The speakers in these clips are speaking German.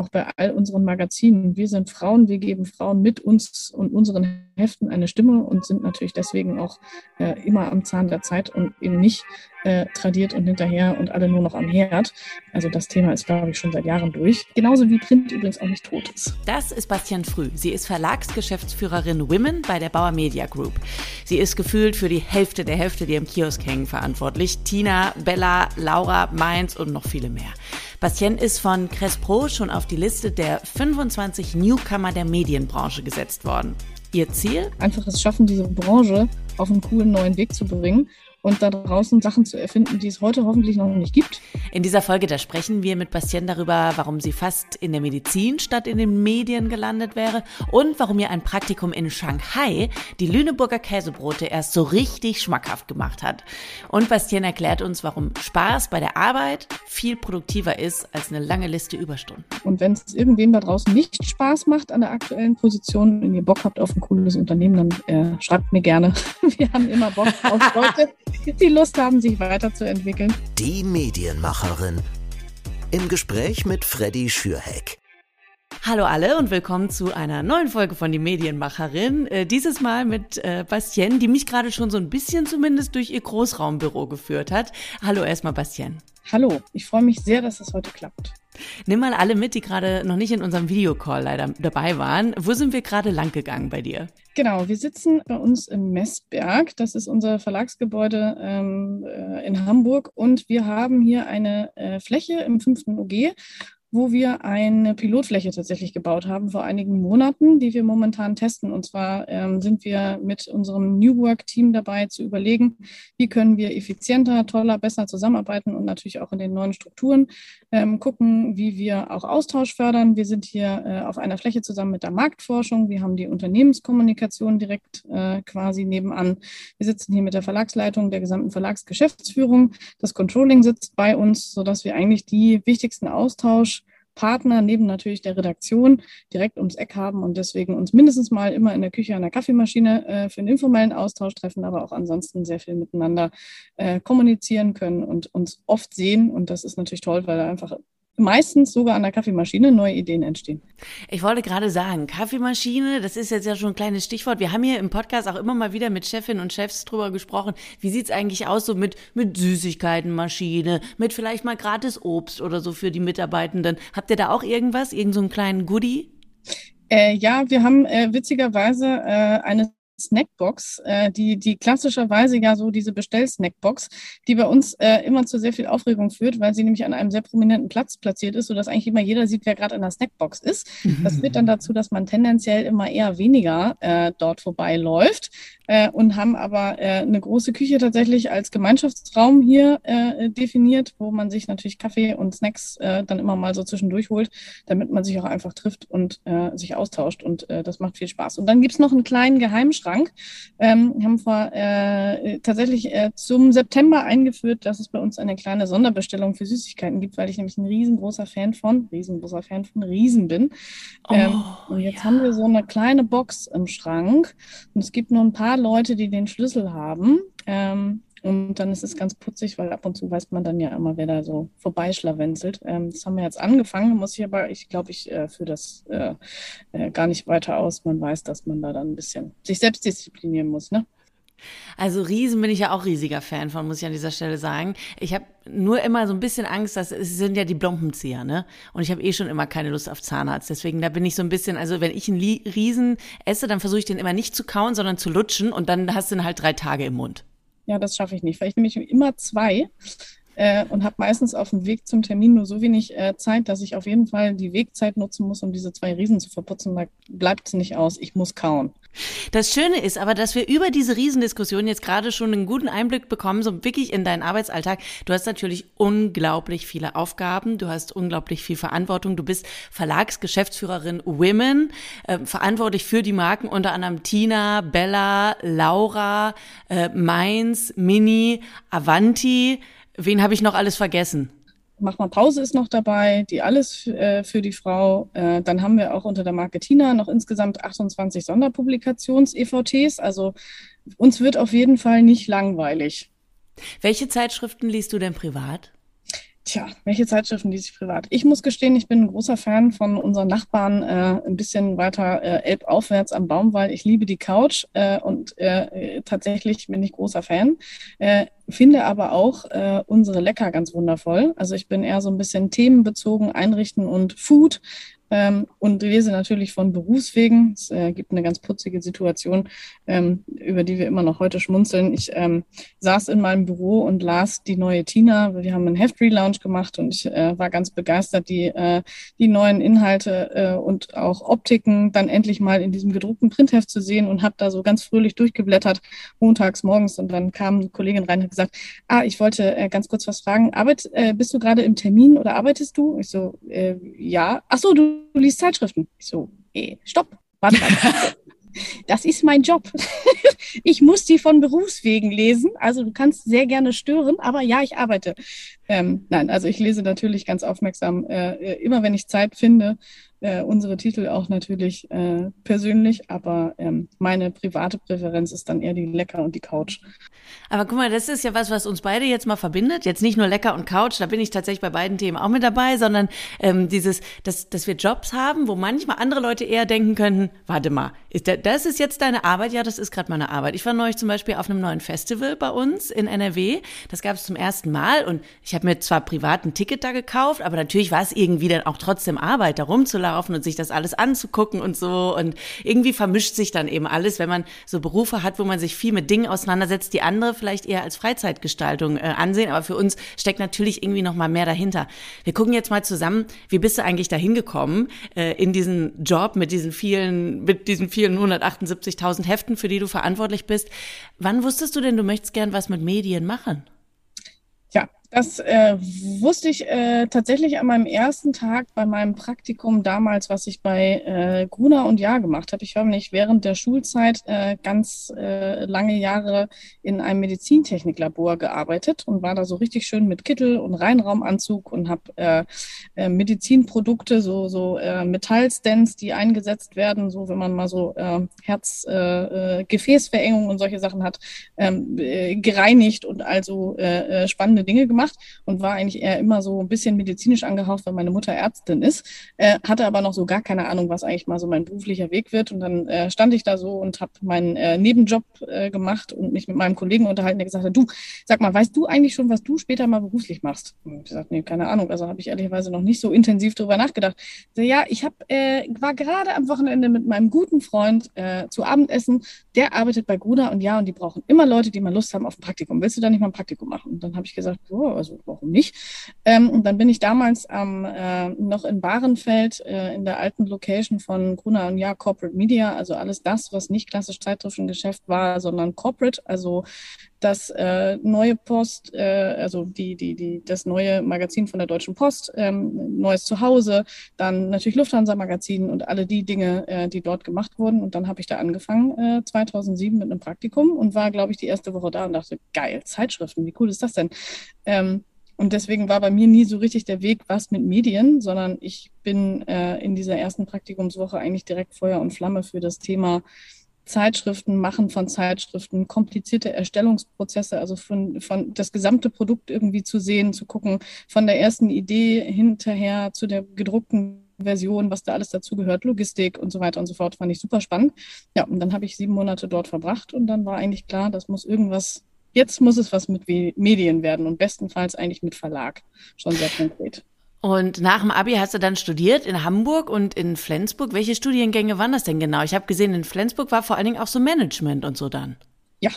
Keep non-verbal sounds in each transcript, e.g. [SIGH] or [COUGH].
auch bei all unseren Magazinen. Wir sind Frauen, wir geben Frauen mit uns und unseren Heften eine Stimme und sind natürlich deswegen auch äh, immer am Zahn der Zeit und eben nicht äh, tradiert und hinterher und alle nur noch am Herd. Also das Thema ist, glaube ich, schon seit Jahren durch. Genauso wie Print übrigens auch nicht tot ist. Das ist Bastian Früh. Sie ist Verlagsgeschäftsführerin Women bei der Bauer Media Group. Sie ist gefühlt für die Hälfte der Hälfte, die im Kiosk hängen, verantwortlich. Tina, Bella, Laura, Mainz und noch viele mehr. Bastien ist von Crespro schon auf die Liste der 25 Newcomer der Medienbranche gesetzt worden. Ihr Ziel? Einfach es schaffen, diese Branche auf einen coolen neuen Weg zu bringen und da draußen Sachen zu erfinden, die es heute hoffentlich noch nicht gibt. In dieser Folge, da sprechen wir mit Bastien darüber, warum sie fast in der Medizin statt in den Medien gelandet wäre und warum ihr ein Praktikum in Shanghai die Lüneburger Käsebrote erst so richtig schmackhaft gemacht hat. Und Bastien erklärt uns, warum Spaß bei der Arbeit viel produktiver ist als eine lange Liste Überstunden. Und wenn es irgendwem da draußen nicht Spaß macht an der aktuellen Position, wenn ihr Bock habt auf ein cooles Unternehmen, dann äh, schreibt mir gerne. [LAUGHS] Wir haben immer Bock auf Leute [LAUGHS] die Lust haben, sich weiterzuentwickeln. Die Medienmacherin. Im Gespräch mit Freddy Schürheck. Hallo alle und willkommen zu einer neuen Folge von Die Medienmacherin. Äh, dieses Mal mit äh, Bastien, die mich gerade schon so ein bisschen zumindest durch ihr Großraumbüro geführt hat. Hallo erstmal Bastien. Hallo, ich freue mich sehr, dass es heute klappt. Nimm mal alle mit, die gerade noch nicht in unserem Videocall leider dabei waren. Wo sind wir gerade lang gegangen bei dir? Genau, wir sitzen bei uns im Messberg. Das ist unser Verlagsgebäude ähm, äh, in Hamburg. Und wir haben hier eine äh, Fläche im fünften OG wo wir eine Pilotfläche tatsächlich gebaut haben vor einigen Monaten, die wir momentan testen. Und zwar ähm, sind wir mit unserem New Work-Team dabei zu überlegen, wie können wir effizienter, toller, besser zusammenarbeiten und natürlich auch in den neuen Strukturen ähm, gucken, wie wir auch Austausch fördern. Wir sind hier äh, auf einer Fläche zusammen mit der Marktforschung. Wir haben die Unternehmenskommunikation direkt äh, quasi nebenan. Wir sitzen hier mit der Verlagsleitung der gesamten Verlagsgeschäftsführung. Das Controlling sitzt bei uns, sodass wir eigentlich die wichtigsten Austausch Partner neben natürlich der Redaktion direkt ums Eck haben und deswegen uns mindestens mal immer in der Küche an der Kaffeemaschine äh, für einen informellen Austausch treffen, aber auch ansonsten sehr viel miteinander äh, kommunizieren können und uns oft sehen. Und das ist natürlich toll, weil da einfach meistens sogar an der Kaffeemaschine neue Ideen entstehen. Ich wollte gerade sagen, Kaffeemaschine, das ist jetzt ja schon ein kleines Stichwort. Wir haben hier im Podcast auch immer mal wieder mit Chefinnen und Chefs drüber gesprochen. Wie sieht's eigentlich aus so mit, mit Süßigkeitenmaschine, mit vielleicht mal gratis Obst oder so für die Mitarbeitenden? Habt ihr da auch irgendwas, irgend so einen kleinen Goodie? Äh, ja, wir haben äh, witzigerweise äh, eine Snackbox, äh, die, die klassischerweise ja so diese Bestell-Snackbox, die bei uns äh, immer zu sehr viel Aufregung führt, weil sie nämlich an einem sehr prominenten Platz platziert ist, sodass eigentlich immer jeder sieht, wer gerade in der Snackbox ist. Das [LAUGHS] führt dann dazu, dass man tendenziell immer eher weniger äh, dort vorbeiläuft äh, und haben aber äh, eine große Küche tatsächlich als Gemeinschaftsraum hier äh, definiert, wo man sich natürlich Kaffee und Snacks äh, dann immer mal so zwischendurch holt, damit man sich auch einfach trifft und äh, sich austauscht und äh, das macht viel Spaß. Und dann gibt's noch einen kleinen Geheimschrank, Schrank. Ähm, haben vor tatsächlich zum September eingeführt, dass es bei uns eine kleine Sonderbestellung für Süßigkeiten gibt, weil ich nämlich ein riesengroßer Fan von, riesengroßer Fan von Riesen bin. Ähm, oh, und jetzt ja. haben wir so eine kleine Box im Schrank und es gibt nur ein paar Leute, die den Schlüssel haben. Ähm, und dann ist es ganz putzig, weil ab und zu weiß man dann ja immer, wer da so vorbeischlawenzelt. Ähm, das haben wir jetzt angefangen, muss ich aber, ich glaube, ich äh, führe das äh, äh, gar nicht weiter aus. Man weiß, dass man da dann ein bisschen sich selbst disziplinieren muss, ne? Also Riesen bin ich ja auch riesiger Fan von, muss ich an dieser Stelle sagen. Ich habe nur immer so ein bisschen Angst, dass es sind ja die Blompenzieher, ne? Und ich habe eh schon immer keine Lust auf Zahnarzt. Deswegen da bin ich so ein bisschen, also wenn ich einen Riesen esse, dann versuche ich den immer nicht zu kauen, sondern zu lutschen und dann hast du ihn halt drei Tage im Mund. Ja, das schaffe ich nicht, weil ich nämlich immer zwei äh, und habe meistens auf dem Weg zum Termin nur so wenig äh, Zeit, dass ich auf jeden Fall die Wegzeit nutzen muss, um diese zwei Riesen zu verputzen. Da bleibt es nicht aus. Ich muss kauen. Das Schöne ist aber, dass wir über diese Riesendiskussion jetzt gerade schon einen guten Einblick bekommen, so wirklich in deinen Arbeitsalltag. Du hast natürlich unglaublich viele Aufgaben, du hast unglaublich viel Verantwortung. Du bist Verlagsgeschäftsführerin Women, äh, verantwortlich für die Marken unter anderem Tina, Bella, Laura, äh, Mainz, Mini, Avanti. Wen habe ich noch alles vergessen? Mach mal Pause ist noch dabei, die alles äh, für die Frau. Äh, dann haben wir auch unter der Marke Tina noch insgesamt 28 Sonderpublikations-EVTs. Also uns wird auf jeden Fall nicht langweilig. Welche Zeitschriften liest du denn privat? Tja, welche Zeitschriften lese ich privat? Ich muss gestehen, ich bin ein großer Fan von unseren Nachbarn äh, ein bisschen weiter äh, elbaufwärts am Baumwall. Ich liebe die Couch äh, und äh, tatsächlich bin ich großer Fan. Äh, finde aber auch äh, unsere Lecker ganz wundervoll. Also ich bin eher so ein bisschen themenbezogen, Einrichten und Food ähm, und lese natürlich von Berufswegen. Es äh, gibt eine ganz putzige Situation, ähm, über die wir immer noch heute schmunzeln. Ich ähm, saß in meinem Büro und las die neue Tina. Wir haben einen Heft-Relaunch gemacht und ich äh, war ganz begeistert, die, äh, die neuen Inhalte äh, und auch Optiken dann endlich mal in diesem gedruckten Printheft zu sehen und habe da so ganz fröhlich durchgeblättert, montags morgens. Und dann kam eine Kollegin rein und hat gesagt, ah, ich wollte äh, ganz kurz was fragen. Arbeit, äh, bist du gerade im Termin oder arbeitest du? Ich so, ja. Ach so, du du liest Zeitschriften. Ich so, eh, stopp, warte, warte. [LAUGHS] Das ist mein Job. [LAUGHS] Ich muss die von Berufswegen lesen. Also du kannst sehr gerne stören, aber ja, ich arbeite. Ähm, nein, also ich lese natürlich ganz aufmerksam, äh, äh immer wenn ich Zeit finde äh, unsere Titel auch natürlich äh, persönlich, aber ähm, meine private Präferenz ist dann eher die Lecker und die Couch. Aber guck mal, das ist ja was, was uns beide jetzt mal verbindet. Jetzt nicht nur Lecker und Couch, da bin ich tatsächlich bei beiden Themen auch mit dabei, sondern ähm, dieses, dass, dass wir Jobs haben, wo manchmal andere Leute eher denken könnten, warte mal, ist der, das ist jetzt deine Arbeit? Ja, das ist gerade meine Arbeit. Ich war neulich zum Beispiel auf einem neuen Festival bei uns in NRW. Das gab es zum ersten Mal und ich habe mir zwar privat ein Ticket da gekauft, aber natürlich war es irgendwie dann auch trotzdem Arbeit, da rumzulaufen und sich das alles anzugucken und so. Und irgendwie vermischt sich dann eben alles, wenn man so Berufe hat, wo man sich viel mit Dingen auseinandersetzt, die andere vielleicht eher als Freizeitgestaltung äh, ansehen. Aber für uns steckt natürlich irgendwie noch mal mehr dahinter. Wir gucken jetzt mal zusammen, wie bist du eigentlich dahin gekommen äh, in diesen Job mit diesen vielen, mit diesen vielen 178.000 Heften, für die du verantwortlich bist. Wann wusstest du denn, du möchtest gern was mit Medien machen? Das äh, wusste ich äh, tatsächlich an meinem ersten Tag bei meinem Praktikum damals, was ich bei äh, Gruner und Jahr gemacht habe. Ich habe nämlich während der Schulzeit äh, ganz äh, lange Jahre in einem Medizintechniklabor gearbeitet und war da so richtig schön mit Kittel und Reinraumanzug und habe äh, äh, Medizinprodukte, so, so äh, Metallstents, die eingesetzt werden, so wenn man mal so äh, Herz-Gefäßverengung äh, und solche Sachen hat, ähm, äh, gereinigt und also äh spannende Dinge gemacht gemacht und war eigentlich eher immer so ein bisschen medizinisch angehaucht, weil meine Mutter Ärztin ist, äh, hatte aber noch so gar keine Ahnung, was eigentlich mal so mein beruflicher Weg wird. Und dann äh, stand ich da so und habe meinen äh, Nebenjob äh, gemacht und mich mit meinem Kollegen unterhalten, der gesagt hat, du, sag mal, weißt du eigentlich schon, was du später mal beruflich machst? Und ich gesagt, nee, keine Ahnung. Also habe ich ehrlicherweise noch nicht so intensiv drüber nachgedacht. So, ja, ich hab, äh, war gerade am Wochenende mit meinem guten Freund äh, zu Abendessen. Der arbeitet bei Gruner und ja, und die brauchen immer Leute, die mal Lust haben auf ein Praktikum. Willst du da nicht mal ein Praktikum machen? Und dann habe ich gesagt, also warum nicht? Ähm, und dann bin ich damals ähm, äh, noch in Bahrenfeld äh, in der alten Location von Gruner und Jahr Corporate Media, also alles das, was nicht klassisch Zeitschriftengeschäft war, sondern Corporate, also das äh, neue Post, äh, also die, die, die, das neue Magazin von der Deutschen Post, ähm, neues Zuhause, dann natürlich Lufthansa-Magazin und alle die Dinge, äh, die dort gemacht wurden. Und dann habe ich da angefangen, äh, 2007 mit einem Praktikum und war, glaube ich, die erste Woche da und dachte, geil, Zeitschriften, wie cool ist das denn? Ähm, und deswegen war bei mir nie so richtig der Weg, was mit Medien, sondern ich bin äh, in dieser ersten Praktikumswoche eigentlich direkt Feuer und Flamme für das Thema Zeitschriften, Machen von Zeitschriften, komplizierte Erstellungsprozesse, also von, von das gesamte Produkt irgendwie zu sehen, zu gucken, von der ersten Idee hinterher zu der gedruckten Version, was da alles dazugehört, Logistik und so weiter und so fort, fand ich super spannend. Ja, und dann habe ich sieben Monate dort verbracht und dann war eigentlich klar, das muss irgendwas Jetzt muss es was mit Medien werden und bestenfalls eigentlich mit Verlag. Schon sehr konkret. Und nach dem Abi hast du dann studiert in Hamburg und in Flensburg. Welche Studiengänge waren das denn genau? Ich habe gesehen, in Flensburg war vor allen Dingen auch so Management und so dann. Ja,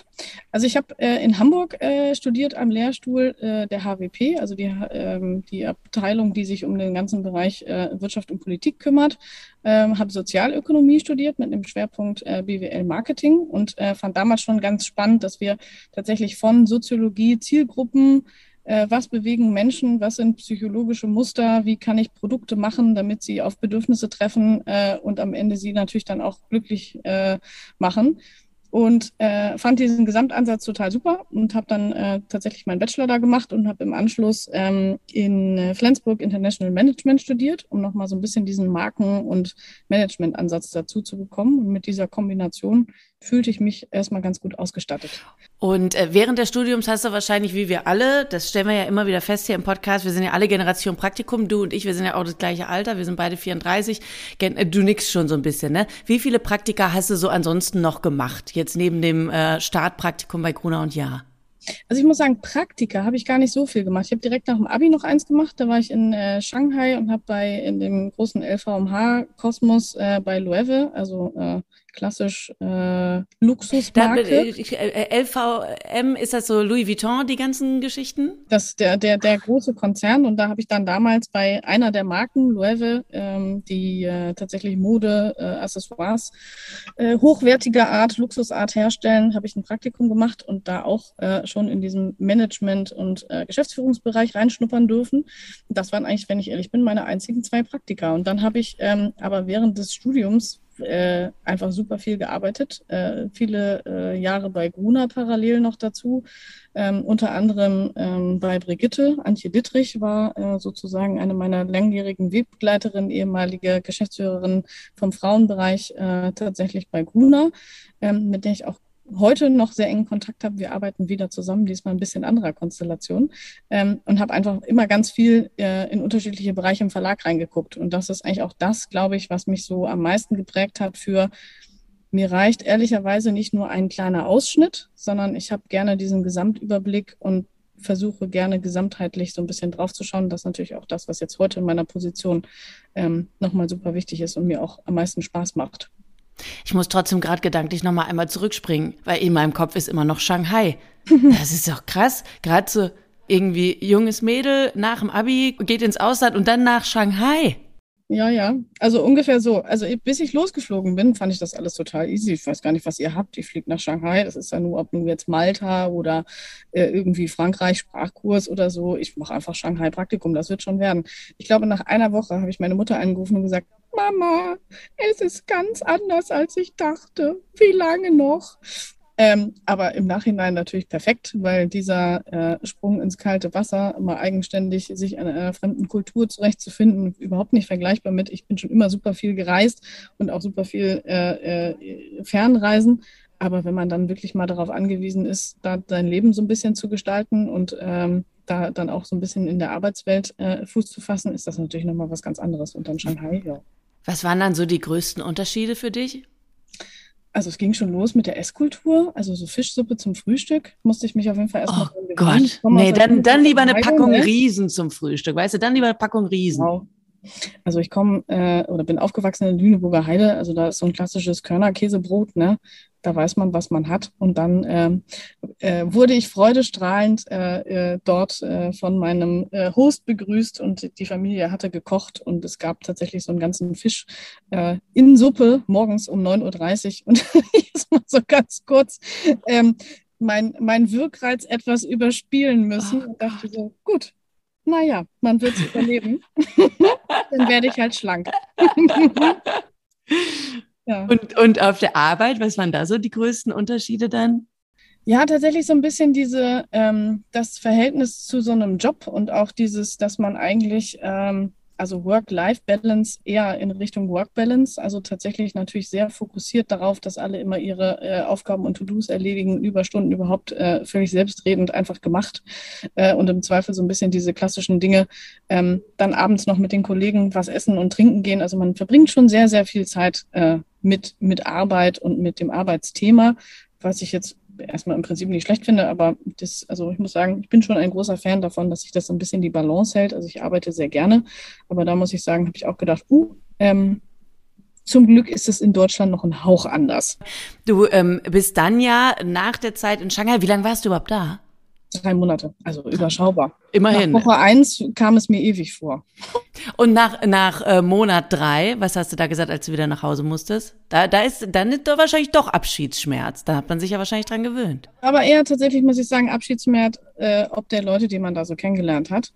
also ich habe äh, in Hamburg äh, studiert am Lehrstuhl äh, der HWP, also die, ähm, die Abteilung, die sich um den ganzen Bereich äh, Wirtschaft und Politik kümmert. Ähm, habe Sozialökonomie studiert mit einem Schwerpunkt äh, BWL Marketing und äh, fand damals schon ganz spannend, dass wir tatsächlich von Soziologie, Zielgruppen, was bewegen Menschen, was sind psychologische Muster, wie kann ich Produkte machen, damit sie auf Bedürfnisse treffen und am Ende sie natürlich dann auch glücklich machen? Und äh, fand diesen Gesamtansatz total super und habe dann äh, tatsächlich meinen Bachelor da gemacht und habe im Anschluss ähm, in äh, Flensburg International Management studiert, um nochmal so ein bisschen diesen Marken- und Management-Ansatz dazu zu bekommen. Und mit dieser Kombination fühlte ich mich erstmal ganz gut ausgestattet. Und äh, während des Studiums hast du wahrscheinlich, wie wir alle, das stellen wir ja immer wieder fest hier im Podcast, wir sind ja alle Generation Praktikum, du und ich, wir sind ja auch das gleiche Alter, wir sind beide 34. Äh, du nix schon so ein bisschen, ne? Wie viele Praktika hast du so ansonsten noch gemacht, jetzt neben dem äh, Startpraktikum bei Gruner und Ja? Also ich muss sagen, Praktika habe ich gar nicht so viel gemacht. Ich habe direkt nach dem Abi noch eins gemacht. Da war ich in äh, Shanghai und habe bei in dem großen LVMH Kosmos äh, bei Loewe, also äh, klassisch äh, Luxusmarke. Da, LVM, ist das so Louis Vuitton, die ganzen Geschichten? Das ist der, der, der große Konzern und da habe ich dann damals bei einer der Marken, Loewe, ähm, die äh, tatsächlich Mode, äh, Accessoires, äh, hochwertiger Art, Luxusart herstellen, habe ich ein Praktikum gemacht und da auch äh, schon in diesem Management- und äh, Geschäftsführungsbereich reinschnuppern dürfen. Das waren eigentlich, wenn ich ehrlich bin, meine einzigen zwei Praktika. Und dann habe ich ähm, aber während des Studiums äh, einfach super viel gearbeitet. Äh, viele äh, Jahre bei Gruner parallel noch dazu. Ähm, unter anderem ähm, bei Brigitte. Antje Dittrich war äh, sozusagen eine meiner langjährigen Wegbegleiterinnen, ehemalige Geschäftsführerin vom Frauenbereich äh, tatsächlich bei Gruner, ähm, mit der ich auch heute noch sehr engen Kontakt habe. Wir arbeiten wieder zusammen, diesmal ein bisschen anderer Konstellation ähm, und habe einfach immer ganz viel äh, in unterschiedliche Bereiche im Verlag reingeguckt. Und das ist eigentlich auch das, glaube ich, was mich so am meisten geprägt hat für mir reicht ehrlicherweise nicht nur ein kleiner Ausschnitt, sondern ich habe gerne diesen Gesamtüberblick und versuche gerne gesamtheitlich so ein bisschen draufzuschauen. Das ist natürlich auch das, was jetzt heute in meiner Position ähm, nochmal super wichtig ist und mir auch am meisten Spaß macht. Ich muss trotzdem gerade gedanklich nochmal einmal zurückspringen, weil in meinem Kopf ist immer noch Shanghai. [LAUGHS] Das ist doch krass. Gerade so irgendwie junges Mädel nach dem Abi geht ins Ausland und dann nach Shanghai. Ja, ja. Also ungefähr so. Also bis ich losgeflogen bin, fand ich das alles total easy. Ich weiß gar nicht, was ihr habt. Ich fliege nach Shanghai. Das ist ja nur, ob nun jetzt Malta oder äh, irgendwie Frankreich Sprachkurs oder so. Ich mache einfach Shanghai Praktikum. Das wird schon werden. Ich glaube, nach einer Woche habe ich meine Mutter angerufen und gesagt, Mama, es ist ganz anders, als ich dachte. Wie lange noch? Ähm, aber im Nachhinein natürlich perfekt, weil dieser äh, Sprung ins kalte Wasser, mal eigenständig sich in einer fremden Kultur zurechtzufinden, überhaupt nicht vergleichbar mit. Ich bin schon immer super viel gereist und auch super viel äh, äh, Fernreisen. Aber wenn man dann wirklich mal darauf angewiesen ist, da sein Leben so ein bisschen zu gestalten und ähm, da dann auch so ein bisschen in der Arbeitswelt äh, Fuß zu fassen, ist das natürlich nochmal was ganz anderes. Und dann Shanghai, ja. Was waren dann so die größten Unterschiede für dich? Also es ging schon los mit der Esskultur, also so Fischsuppe zum Frühstück musste ich mich auf jeden Fall erstmal Oh Gott, nee, dann, dann lieber eine Packung ne? Riesen zum Frühstück, weißt du, dann lieber eine Packung Riesen. Genau. Also ich komme äh, oder bin aufgewachsen in Lüneburger Heide, also da ist so ein klassisches Körnerkäsebrot, ne? Da weiß man, was man hat. Und dann äh, äh, wurde ich freudestrahlend äh, äh, dort äh, von meinem äh, Host begrüßt und die Familie hatte gekocht und es gab tatsächlich so einen ganzen Fisch in Suppe morgens um 9.30 Uhr. Und [LAUGHS] jetzt mal so ganz kurz ähm, mein, mein Wirkreiz etwas überspielen müssen oh, und dachte so, gut, naja, man wird es [LAUGHS] überleben. [LAUGHS] Dann werde ich halt schlank. Ja. und, und auf der Arbeit, was waren da so die größten Unterschiede dann? Ja, tatsächlich so ein bisschen diese, ähm, das Verhältnis zu so einem Job und auch dieses, dass man eigentlich ähm, also Work-Life-Balance eher in Richtung Work-Balance, also tatsächlich natürlich sehr fokussiert darauf, dass alle immer ihre äh, Aufgaben und To-Dos erledigen, Überstunden überhaupt äh, völlig selbstredend einfach gemacht äh, und im Zweifel so ein bisschen diese klassischen Dinge, ähm, dann abends noch mit den Kollegen was essen und trinken gehen. Also man verbringt schon sehr, sehr viel Zeit äh, mit, mit Arbeit und mit dem Arbeitsthema, was ich jetzt erstmal im Prinzip nicht schlecht finde, aber das, also ich muss sagen, ich bin schon ein großer Fan davon, dass sich das so ein bisschen die Balance hält. Also ich arbeite sehr gerne, aber da muss ich sagen, habe ich auch gedacht, uh, ähm, zum Glück ist es in Deutschland noch ein Hauch anders. Du ähm, bist dann ja nach der Zeit in Shanghai, wie lange warst du überhaupt da? Drei Monate, also überschaubar. Immerhin. Nach Woche eins kam es mir ewig vor. Und nach, nach äh, Monat drei, was hast du da gesagt, als du wieder nach Hause musstest? Da, da ist, dann ist doch wahrscheinlich doch Abschiedsschmerz. Da hat man sich ja wahrscheinlich dran gewöhnt. Aber eher tatsächlich, muss ich sagen, Abschiedsschmerz, äh, ob der Leute, die man da so kennengelernt hat.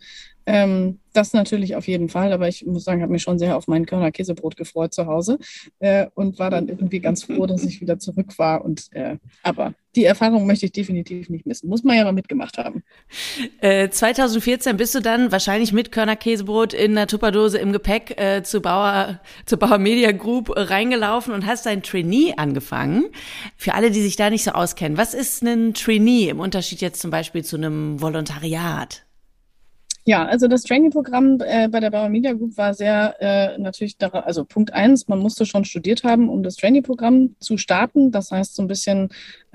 Ähm, das natürlich auf jeden Fall, aber ich muss sagen, habe mich schon sehr auf mein Körner Käsebrot gefreut zu Hause äh, und war dann irgendwie ganz froh, dass ich wieder zurück war. Und äh, aber die Erfahrung möchte ich definitiv nicht missen. Muss man ja mal mitgemacht haben. Äh, 2014 bist du dann wahrscheinlich mit Körner Käsebrot in der Tupperdose im Gepäck äh, zu Bauer, zur Bauer Media Group reingelaufen und hast dein Trainee angefangen. Für alle, die sich da nicht so auskennen, was ist ein Trainee im Unterschied jetzt zum Beispiel zu einem Volontariat? Ja, also das Trainingprogramm äh, bei der Bauer Media Group war sehr äh, natürlich, da, also Punkt eins, man musste schon studiert haben, um das Trainingprogramm zu starten. Das heißt, so ein bisschen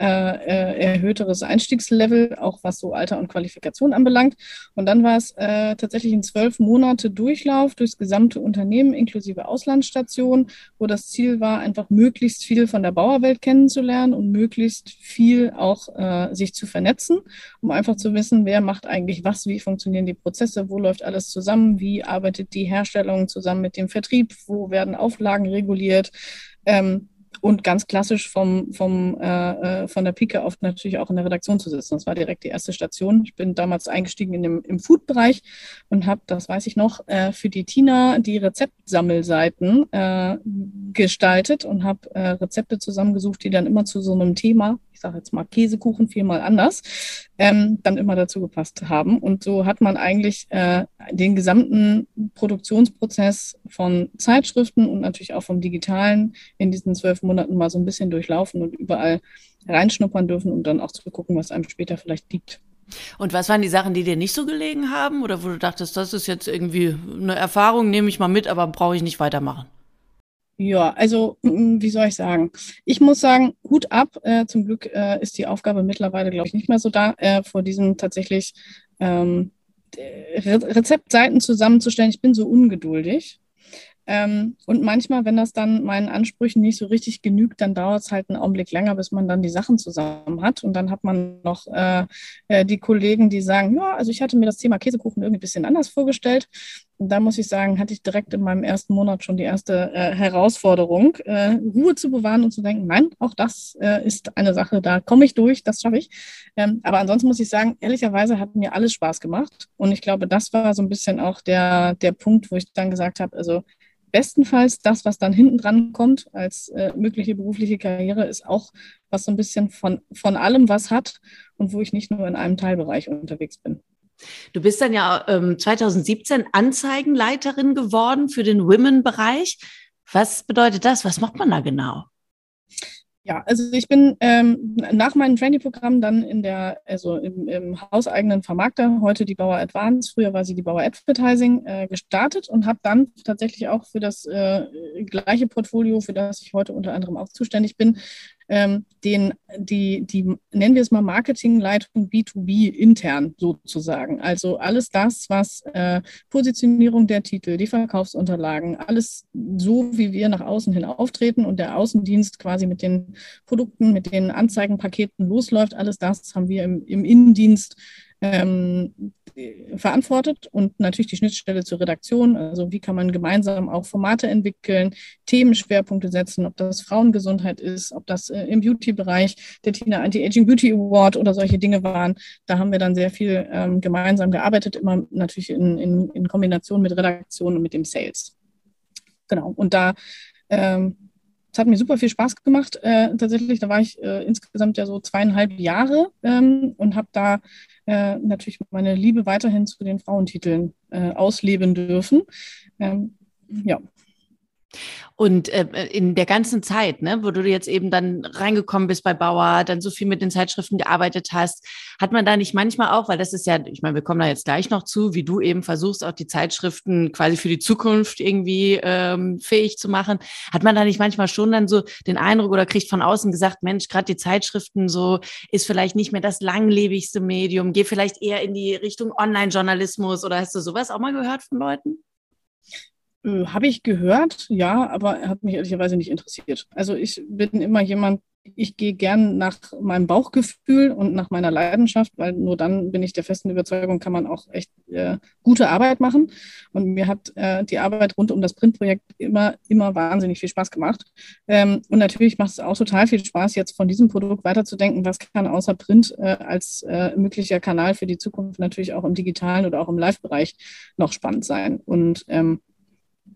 erhöhteres Einstiegslevel, auch was so Alter und Qualifikation anbelangt. Und dann war es äh, tatsächlich in zwölf Monate Durchlauf durchs gesamte Unternehmen inklusive Auslandsstation, wo das Ziel war, einfach möglichst viel von der Bauerwelt kennenzulernen und möglichst viel auch äh, sich zu vernetzen, um einfach zu wissen, wer macht eigentlich was, wie funktionieren die Prozesse Prozesse, wo läuft alles zusammen, wie arbeitet die Herstellung zusammen mit dem Vertrieb, wo werden Auflagen reguliert. Ähm, und ganz klassisch vom, vom, äh, äh, von der Pike auf natürlich auch in der Redaktion zu sitzen. Das war direkt die erste Station. Ich bin damals eingestiegen in dem, im Food-Bereich und habe, das weiß ich noch, äh, für die Tina die Rezeptsammelseiten äh, gestaltet und habe äh, Rezepte zusammengesucht, die dann immer zu so einem Thema, sage jetzt mal Käsekuchen viermal anders, ähm, dann immer dazu gepasst haben. Und so hat man eigentlich äh, den gesamten Produktionsprozess von Zeitschriften und natürlich auch vom Digitalen in diesen zwölf Monaten mal so ein bisschen durchlaufen und überall reinschnuppern dürfen, um dann auch zu gucken, was einem später vielleicht liegt. Und was waren die Sachen, die dir nicht so gelegen haben oder wo du dachtest, das ist jetzt irgendwie eine Erfahrung, nehme ich mal mit, aber brauche ich nicht weitermachen? Ja, also mm, wie soll ich sagen? Ich muss sagen, Hut ab. Äh, zum Glück äh, ist die Aufgabe mittlerweile, glaube ich, nicht mehr so da, äh, vor diesem tatsächlich ähm, Re Rezeptseiten zusammenzustellen. Ich bin so ungeduldig. Ähm, und manchmal, wenn das dann meinen Ansprüchen nicht so richtig genügt, dann dauert es halt einen Augenblick länger, bis man dann die Sachen zusammen hat. Und dann hat man noch äh, äh, die Kollegen, die sagen, ja, also ich hatte mir das Thema Käsekuchen irgendwie ein bisschen anders vorgestellt. Und da muss ich sagen, hatte ich direkt in meinem ersten Monat schon die erste äh, Herausforderung, äh, Ruhe zu bewahren und zu denken, nein, auch das äh, ist eine Sache, da komme ich durch, das schaffe ich. Ähm, aber ansonsten muss ich sagen, ehrlicherweise hat mir alles Spaß gemacht. Und ich glaube, das war so ein bisschen auch der, der Punkt, wo ich dann gesagt habe, also bestenfalls das, was dann hinten dran kommt als äh, mögliche berufliche Karriere, ist auch was so ein bisschen von, von allem was hat und wo ich nicht nur in einem Teilbereich unterwegs bin. Du bist dann ja ähm, 2017 Anzeigenleiterin geworden für den Women-Bereich. Was bedeutet das? Was macht man da genau? Ja, also ich bin ähm, nach meinem Trainee-Programm dann in der, also im, im hauseigenen Vermarkter, heute die Bauer Advance, früher war sie die Bauer Advertising, äh, gestartet und habe dann tatsächlich auch für das äh, gleiche Portfolio, für das ich heute unter anderem auch zuständig bin, ähm, den, die, die, nennen wir es mal Marketingleitung B2B intern sozusagen. Also alles das, was äh, Positionierung der Titel, die Verkaufsunterlagen, alles so, wie wir nach außen hin auftreten und der Außendienst quasi mit den Produkten, mit den Anzeigenpaketen losläuft, alles das haben wir im, im Innendienst ähm, verantwortet und natürlich die Schnittstelle zur Redaktion. Also wie kann man gemeinsam auch Formate entwickeln, Themenschwerpunkte setzen, ob das Frauengesundheit ist, ob das äh, im Beauty-Bereich der Tina Anti-Aging Beauty Award oder solche Dinge waren. Da haben wir dann sehr viel ähm, gemeinsam gearbeitet, immer natürlich in, in, in Kombination mit Redaktion und mit dem Sales. Genau. Und da ähm, es hat mir super viel Spaß gemacht. Äh, tatsächlich, da war ich äh, insgesamt ja so zweieinhalb Jahre ähm, und habe da äh, natürlich meine Liebe weiterhin zu den Frauentiteln äh, ausleben dürfen. Ähm, ja. Und äh, in der ganzen Zeit, ne, wo du jetzt eben dann reingekommen bist bei Bauer, dann so viel mit den Zeitschriften gearbeitet hast, hat man da nicht manchmal auch, weil das ist ja, ich meine, wir kommen da jetzt gleich noch zu, wie du eben versuchst, auch die Zeitschriften quasi für die Zukunft irgendwie ähm, fähig zu machen, hat man da nicht manchmal schon dann so den Eindruck oder kriegt von außen gesagt, Mensch, gerade die Zeitschriften so ist vielleicht nicht mehr das langlebigste Medium, geh vielleicht eher in die Richtung Online-Journalismus oder hast du sowas auch mal gehört von Leuten? Äh, Habe ich gehört, ja, aber er hat mich ehrlicherweise nicht interessiert. Also ich bin immer jemand, ich gehe gern nach meinem Bauchgefühl und nach meiner Leidenschaft, weil nur dann bin ich der festen Überzeugung, kann man auch echt äh, gute Arbeit machen. Und mir hat äh, die Arbeit rund um das Printprojekt immer, immer wahnsinnig viel Spaß gemacht. Ähm, und natürlich macht es auch total viel Spaß, jetzt von diesem Produkt weiterzudenken, was kann außer Print äh, als äh, möglicher Kanal für die Zukunft natürlich auch im digitalen oder auch im Live-Bereich noch spannend sein. Und ähm,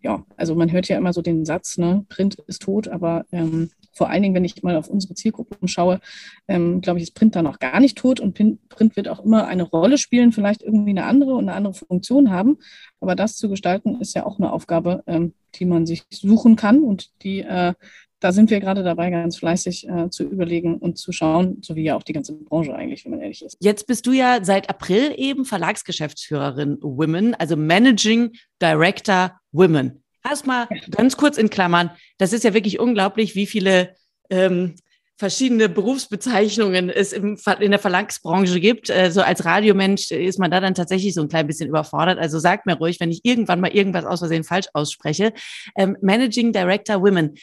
ja, also man hört ja immer so den Satz, ne, Print ist tot, aber ähm, vor allen Dingen, wenn ich mal auf unsere Zielgruppen schaue, ähm, glaube ich, ist Print da noch gar nicht tot und Print wird auch immer eine Rolle spielen, vielleicht irgendwie eine andere und eine andere Funktion haben. Aber das zu gestalten, ist ja auch eine Aufgabe, ähm, die man sich suchen kann und die äh, da sind wir gerade dabei, ganz fleißig äh, zu überlegen und zu schauen, so wie ja auch die ganze Branche eigentlich, wenn man ehrlich ist. Jetzt bist du ja seit April eben Verlagsgeschäftsführerin Women, also Managing Director Women. Erstmal ganz kurz in Klammern, das ist ja wirklich unglaublich, wie viele ähm, verschiedene Berufsbezeichnungen es im, in der Verlagsbranche gibt. Äh, so als Radiomensch ist man da dann tatsächlich so ein klein bisschen überfordert. Also sag mir ruhig, wenn ich irgendwann mal irgendwas aus Versehen falsch ausspreche. Ähm, Managing Director Women.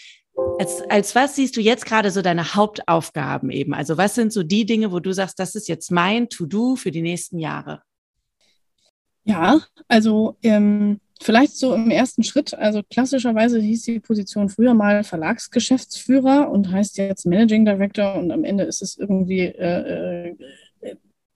Als, als was siehst du jetzt gerade so deine Hauptaufgaben eben? Also was sind so die Dinge, wo du sagst, das ist jetzt mein To-Do für die nächsten Jahre? Ja, also ähm, vielleicht so im ersten Schritt. Also klassischerweise hieß die Position früher mal Verlagsgeschäftsführer und heißt jetzt Managing Director und am Ende ist es irgendwie äh, äh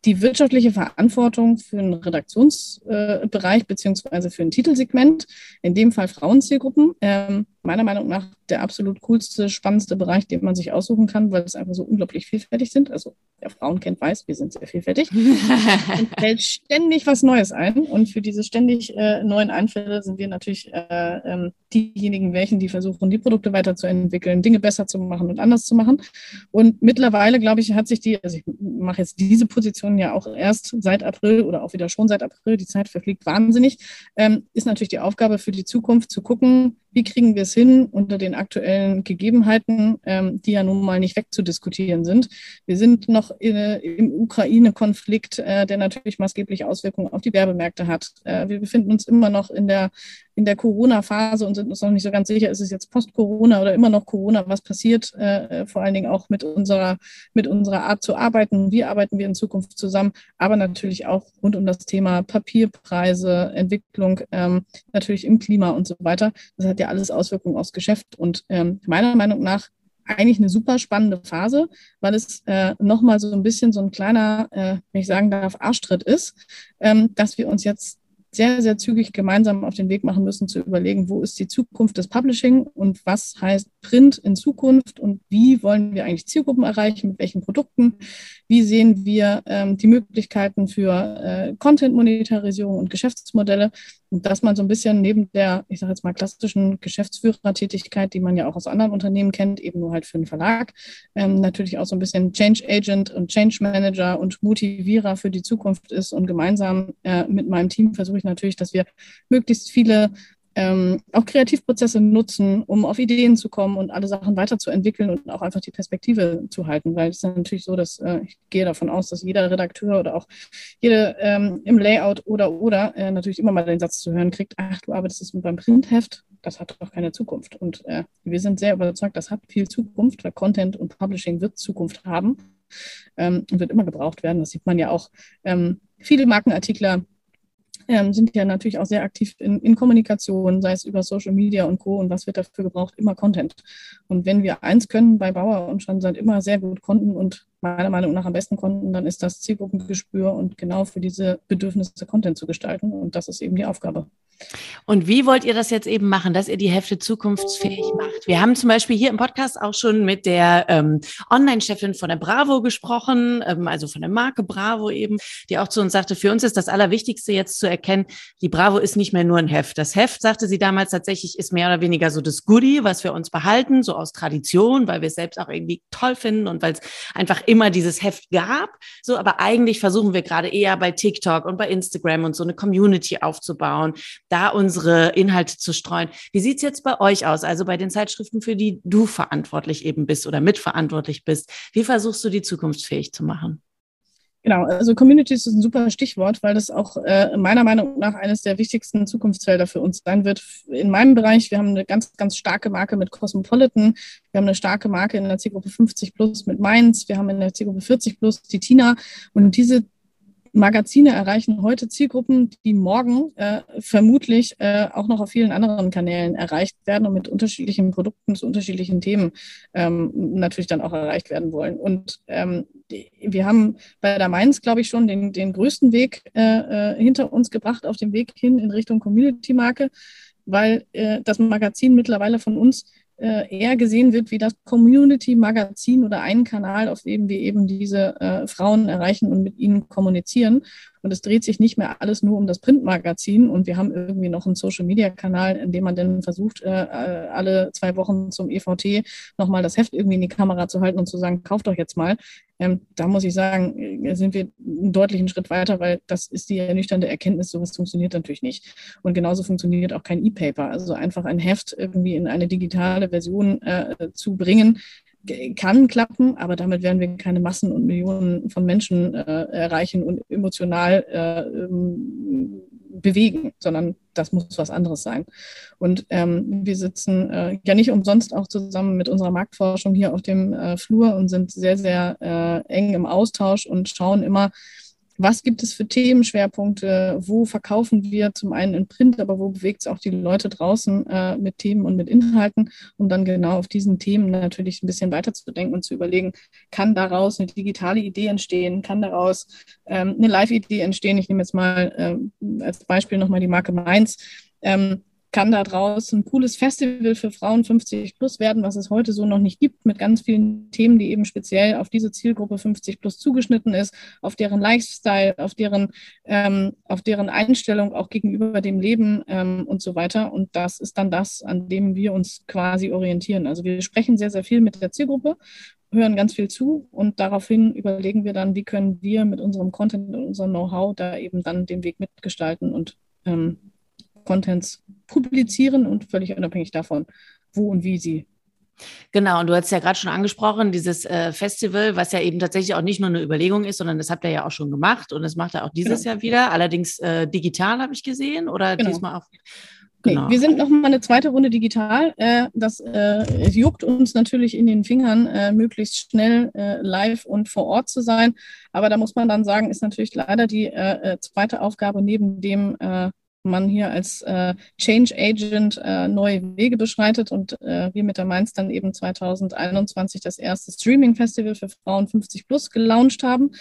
die wirtschaftliche Verantwortung für einen Redaktionsbereich äh, beziehungsweise für ein Titelsegment, in dem Fall Frauenzielgruppen. Ähm, meiner Meinung nach der absolut coolste, spannendste Bereich, den man sich aussuchen kann, weil es einfach so unglaublich vielfältig sind. Also wer Frauen kennt, weiß, wir sind sehr vielfältig. [LAUGHS] und fällt ständig was Neues ein. Und für diese ständig äh, neuen Einfälle sind wir natürlich äh, ähm, diejenigen, welchen, die versuchen, die Produkte weiterzuentwickeln, Dinge besser zu machen und anders zu machen. Und mittlerweile, glaube ich, hat sich die, also ich mache jetzt diese Position ja auch erst seit April oder auch wieder schon seit April, die Zeit verfliegt wahnsinnig, ähm, ist natürlich die Aufgabe für die Zukunft zu gucken, wie kriegen wir es hin unter den aktuellen Gegebenheiten, ähm, die ja nun mal nicht wegzudiskutieren sind. Wir sind noch in, im Ukraine-Konflikt, äh, der natürlich maßgebliche Auswirkungen auf die Werbemärkte hat. Äh, wir befinden uns immer noch in der, in der Corona-Phase und sind uns noch nicht so ganz sicher, ist es jetzt Post-Corona oder immer noch Corona, was passiert, äh, vor allen Dingen auch mit unserer, mit unserer Art zu arbeiten. Wie arbeiten wir in Zukunft zusammen? Aber natürlich auch rund um das Thema Papierpreise, Entwicklung, ähm, natürlich im Klima und so weiter. Das hat ja alles Auswirkungen aufs Geschäft. Und ähm, meiner Meinung nach eigentlich eine super spannende Phase, weil es äh, nochmal so ein bisschen so ein kleiner, äh, wenn ich sagen darf, Arschtritt ist, ähm, dass wir uns jetzt sehr, sehr zügig gemeinsam auf den Weg machen müssen, zu überlegen, wo ist die Zukunft des Publishing und was heißt Print in Zukunft und wie wollen wir eigentlich Zielgruppen erreichen, mit welchen Produkten, wie sehen wir ähm, die Möglichkeiten für äh, Content-Monetarisierung und Geschäftsmodelle und dass man so ein bisschen neben der, ich sage jetzt mal, klassischen Geschäftsführertätigkeit, die man ja auch aus anderen Unternehmen kennt, eben nur halt für einen Verlag, ähm, natürlich auch so ein bisschen Change Agent und Change Manager und Motivierer für die Zukunft ist. Und gemeinsam äh, mit meinem Team versuche ich natürlich, dass wir möglichst viele ähm, auch Kreativprozesse nutzen, um auf Ideen zu kommen und alle Sachen weiterzuentwickeln und auch einfach die Perspektive zu halten. Weil es ist natürlich so, dass äh, ich gehe davon aus, dass jeder Redakteur oder auch jede ähm, im Layout oder oder äh, natürlich immer mal den Satz zu hören kriegt, ach, du arbeitest jetzt mit beim Printheft, das hat doch keine Zukunft. Und äh, wir sind sehr überzeugt, das hat viel Zukunft, weil Content und Publishing wird Zukunft haben ähm, und wird immer gebraucht werden. Das sieht man ja auch. Ähm, viele Markenartikler ähm, sind ja natürlich auch sehr aktiv in, in Kommunikation, sei es über Social Media und Co. Und was wird dafür gebraucht? Immer Content. Und wenn wir eins können bei Bauer und schon seit immer sehr gut konnten und meiner Meinung nach am besten konnten, dann ist das Zielgruppengespür und genau für diese Bedürfnisse Content zu gestalten. Und das ist eben die Aufgabe. Und wie wollt ihr das jetzt eben machen, dass ihr die Hefte zukunftsfähig macht? Wir haben zum Beispiel hier im Podcast auch schon mit der ähm, Online-Chefin von der Bravo gesprochen, ähm, also von der Marke Bravo eben, die auch zu uns sagte, für uns ist das Allerwichtigste jetzt zu erkennen, die Bravo ist nicht mehr nur ein Heft. Das Heft, sagte sie damals tatsächlich, ist mehr oder weniger so das Goodie, was wir uns behalten, so aus Tradition, weil wir es selbst auch irgendwie toll finden und weil es einfach immer dieses Heft gab. So, aber eigentlich versuchen wir gerade eher bei TikTok und bei Instagram und so eine Community aufzubauen da unsere Inhalte zu streuen. Wie sieht's jetzt bei euch aus, also bei den Zeitschriften, für die du verantwortlich eben bist oder mitverantwortlich bist? Wie versuchst du die zukunftsfähig zu machen? Genau, also Communities ist ein super Stichwort, weil das auch äh, meiner Meinung nach eines der wichtigsten Zukunftsfelder für uns sein wird. In meinem Bereich, wir haben eine ganz, ganz starke Marke mit Cosmopolitan, wir haben eine starke Marke in der Zielgruppe 50 plus mit Mainz, wir haben in der Zielgruppe 40 plus die Tina und diese Magazine erreichen heute Zielgruppen, die morgen äh, vermutlich äh, auch noch auf vielen anderen Kanälen erreicht werden und mit unterschiedlichen Produkten zu unterschiedlichen Themen ähm, natürlich dann auch erreicht werden wollen. Und ähm, wir haben bei der Mainz, glaube ich, schon den, den größten Weg äh, äh hinter uns gebracht auf dem Weg hin in Richtung Community-Marke, weil äh, das Magazin mittlerweile von uns eher gesehen wird wie das Community-Magazin oder ein Kanal, auf dem wir eben diese äh, Frauen erreichen und mit ihnen kommunizieren. Und es dreht sich nicht mehr alles nur um das Printmagazin. Und wir haben irgendwie noch einen Social-Media-Kanal, in dem man dann versucht, äh, äh alle zwei Wochen zum EVT nochmal das Heft irgendwie in die Kamera zu halten und zu sagen, kauft doch jetzt mal. Ähm, da muss ich sagen, äh, sind wir einen deutlichen Schritt weiter, weil das ist die ernüchternde Erkenntnis, sowas funktioniert natürlich nicht. Und genauso funktioniert auch kein E-Paper. Also einfach ein Heft irgendwie in eine digitale Version zu bringen, kann klappen, aber damit werden wir keine Massen und Millionen von Menschen äh, erreichen und emotional äh, ähm, bewegen, sondern das muss was anderes sein. Und ähm, wir sitzen äh, ja nicht umsonst auch zusammen mit unserer Marktforschung hier auf dem äh, Flur und sind sehr, sehr äh, eng im Austausch und schauen immer, was gibt es für Themenschwerpunkte, wo verkaufen wir zum einen in Print, aber wo bewegt es auch die Leute draußen äh, mit Themen und mit Inhalten, um dann genau auf diesen Themen natürlich ein bisschen weiterzudenken und zu überlegen, kann daraus eine digitale Idee entstehen, kann daraus ähm, eine Live-Idee entstehen. Ich nehme jetzt mal äh, als Beispiel nochmal die Marke Mainz. Ähm, kann daraus ein cooles Festival für Frauen 50 plus werden, was es heute so noch nicht gibt, mit ganz vielen Themen, die eben speziell auf diese Zielgruppe 50 plus zugeschnitten ist, auf deren Lifestyle, auf deren, ähm, auf deren Einstellung auch gegenüber dem Leben ähm, und so weiter. Und das ist dann das, an dem wir uns quasi orientieren. Also wir sprechen sehr, sehr viel mit der Zielgruppe hören ganz viel zu und daraufhin überlegen wir dann, wie können wir mit unserem Content und unserem Know-how da eben dann den Weg mitgestalten und ähm, Contents publizieren und völlig unabhängig davon, wo und wie sie Genau, und du hast ja gerade schon angesprochen, dieses äh, Festival, was ja eben tatsächlich auch nicht nur eine Überlegung ist, sondern das habt ihr ja auch schon gemacht und das macht er auch dieses genau. Jahr wieder, allerdings äh, digital habe ich gesehen oder genau. diesmal auch. Genau. Nee, wir sind noch mal eine zweite Runde digital. Äh, das äh, juckt uns natürlich in den Fingern, äh, möglichst schnell äh, live und vor Ort zu sein. Aber da muss man dann sagen, ist natürlich leider die zweite Aufgabe neben dem man hier als äh, Change Agent äh, neue Wege beschreitet und äh, wir mit der Mainz dann eben 2021 das erste Streaming Festival für Frauen 50 plus gelauncht haben.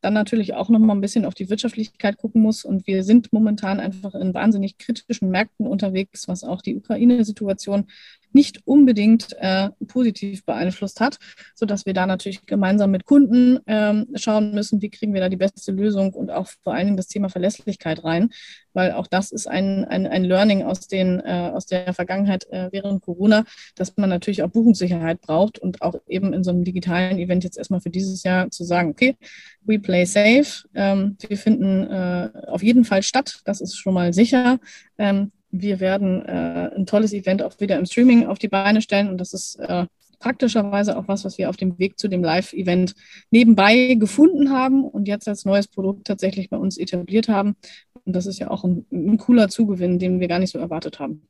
Dann natürlich auch noch mal ein bisschen auf die Wirtschaftlichkeit gucken muss und wir sind momentan einfach in wahnsinnig kritischen Märkten unterwegs, was auch die Ukraine-Situation nicht unbedingt äh, positiv beeinflusst hat, sodass wir da natürlich gemeinsam mit Kunden ähm, schauen müssen, wie kriegen wir da die beste Lösung und auch vor allen Dingen das Thema Verlässlichkeit rein, weil auch das ist ein, ein, ein Learning aus, den, äh, aus der Vergangenheit äh, während Corona, dass man natürlich auch Buchungssicherheit braucht und auch eben in so einem digitalen Event jetzt erstmal für dieses Jahr zu sagen, okay, we play safe, ähm, wir finden äh, auf jeden Fall statt, das ist schon mal sicher. Ähm, wir werden äh, ein tolles Event auch wieder im Streaming auf die Beine stellen und das ist äh, praktischerweise auch was, was wir auf dem Weg zu dem Live-Event nebenbei gefunden haben und jetzt als neues Produkt tatsächlich bei uns etabliert haben. Und das ist ja auch ein, ein cooler Zugewinn, den wir gar nicht so erwartet haben.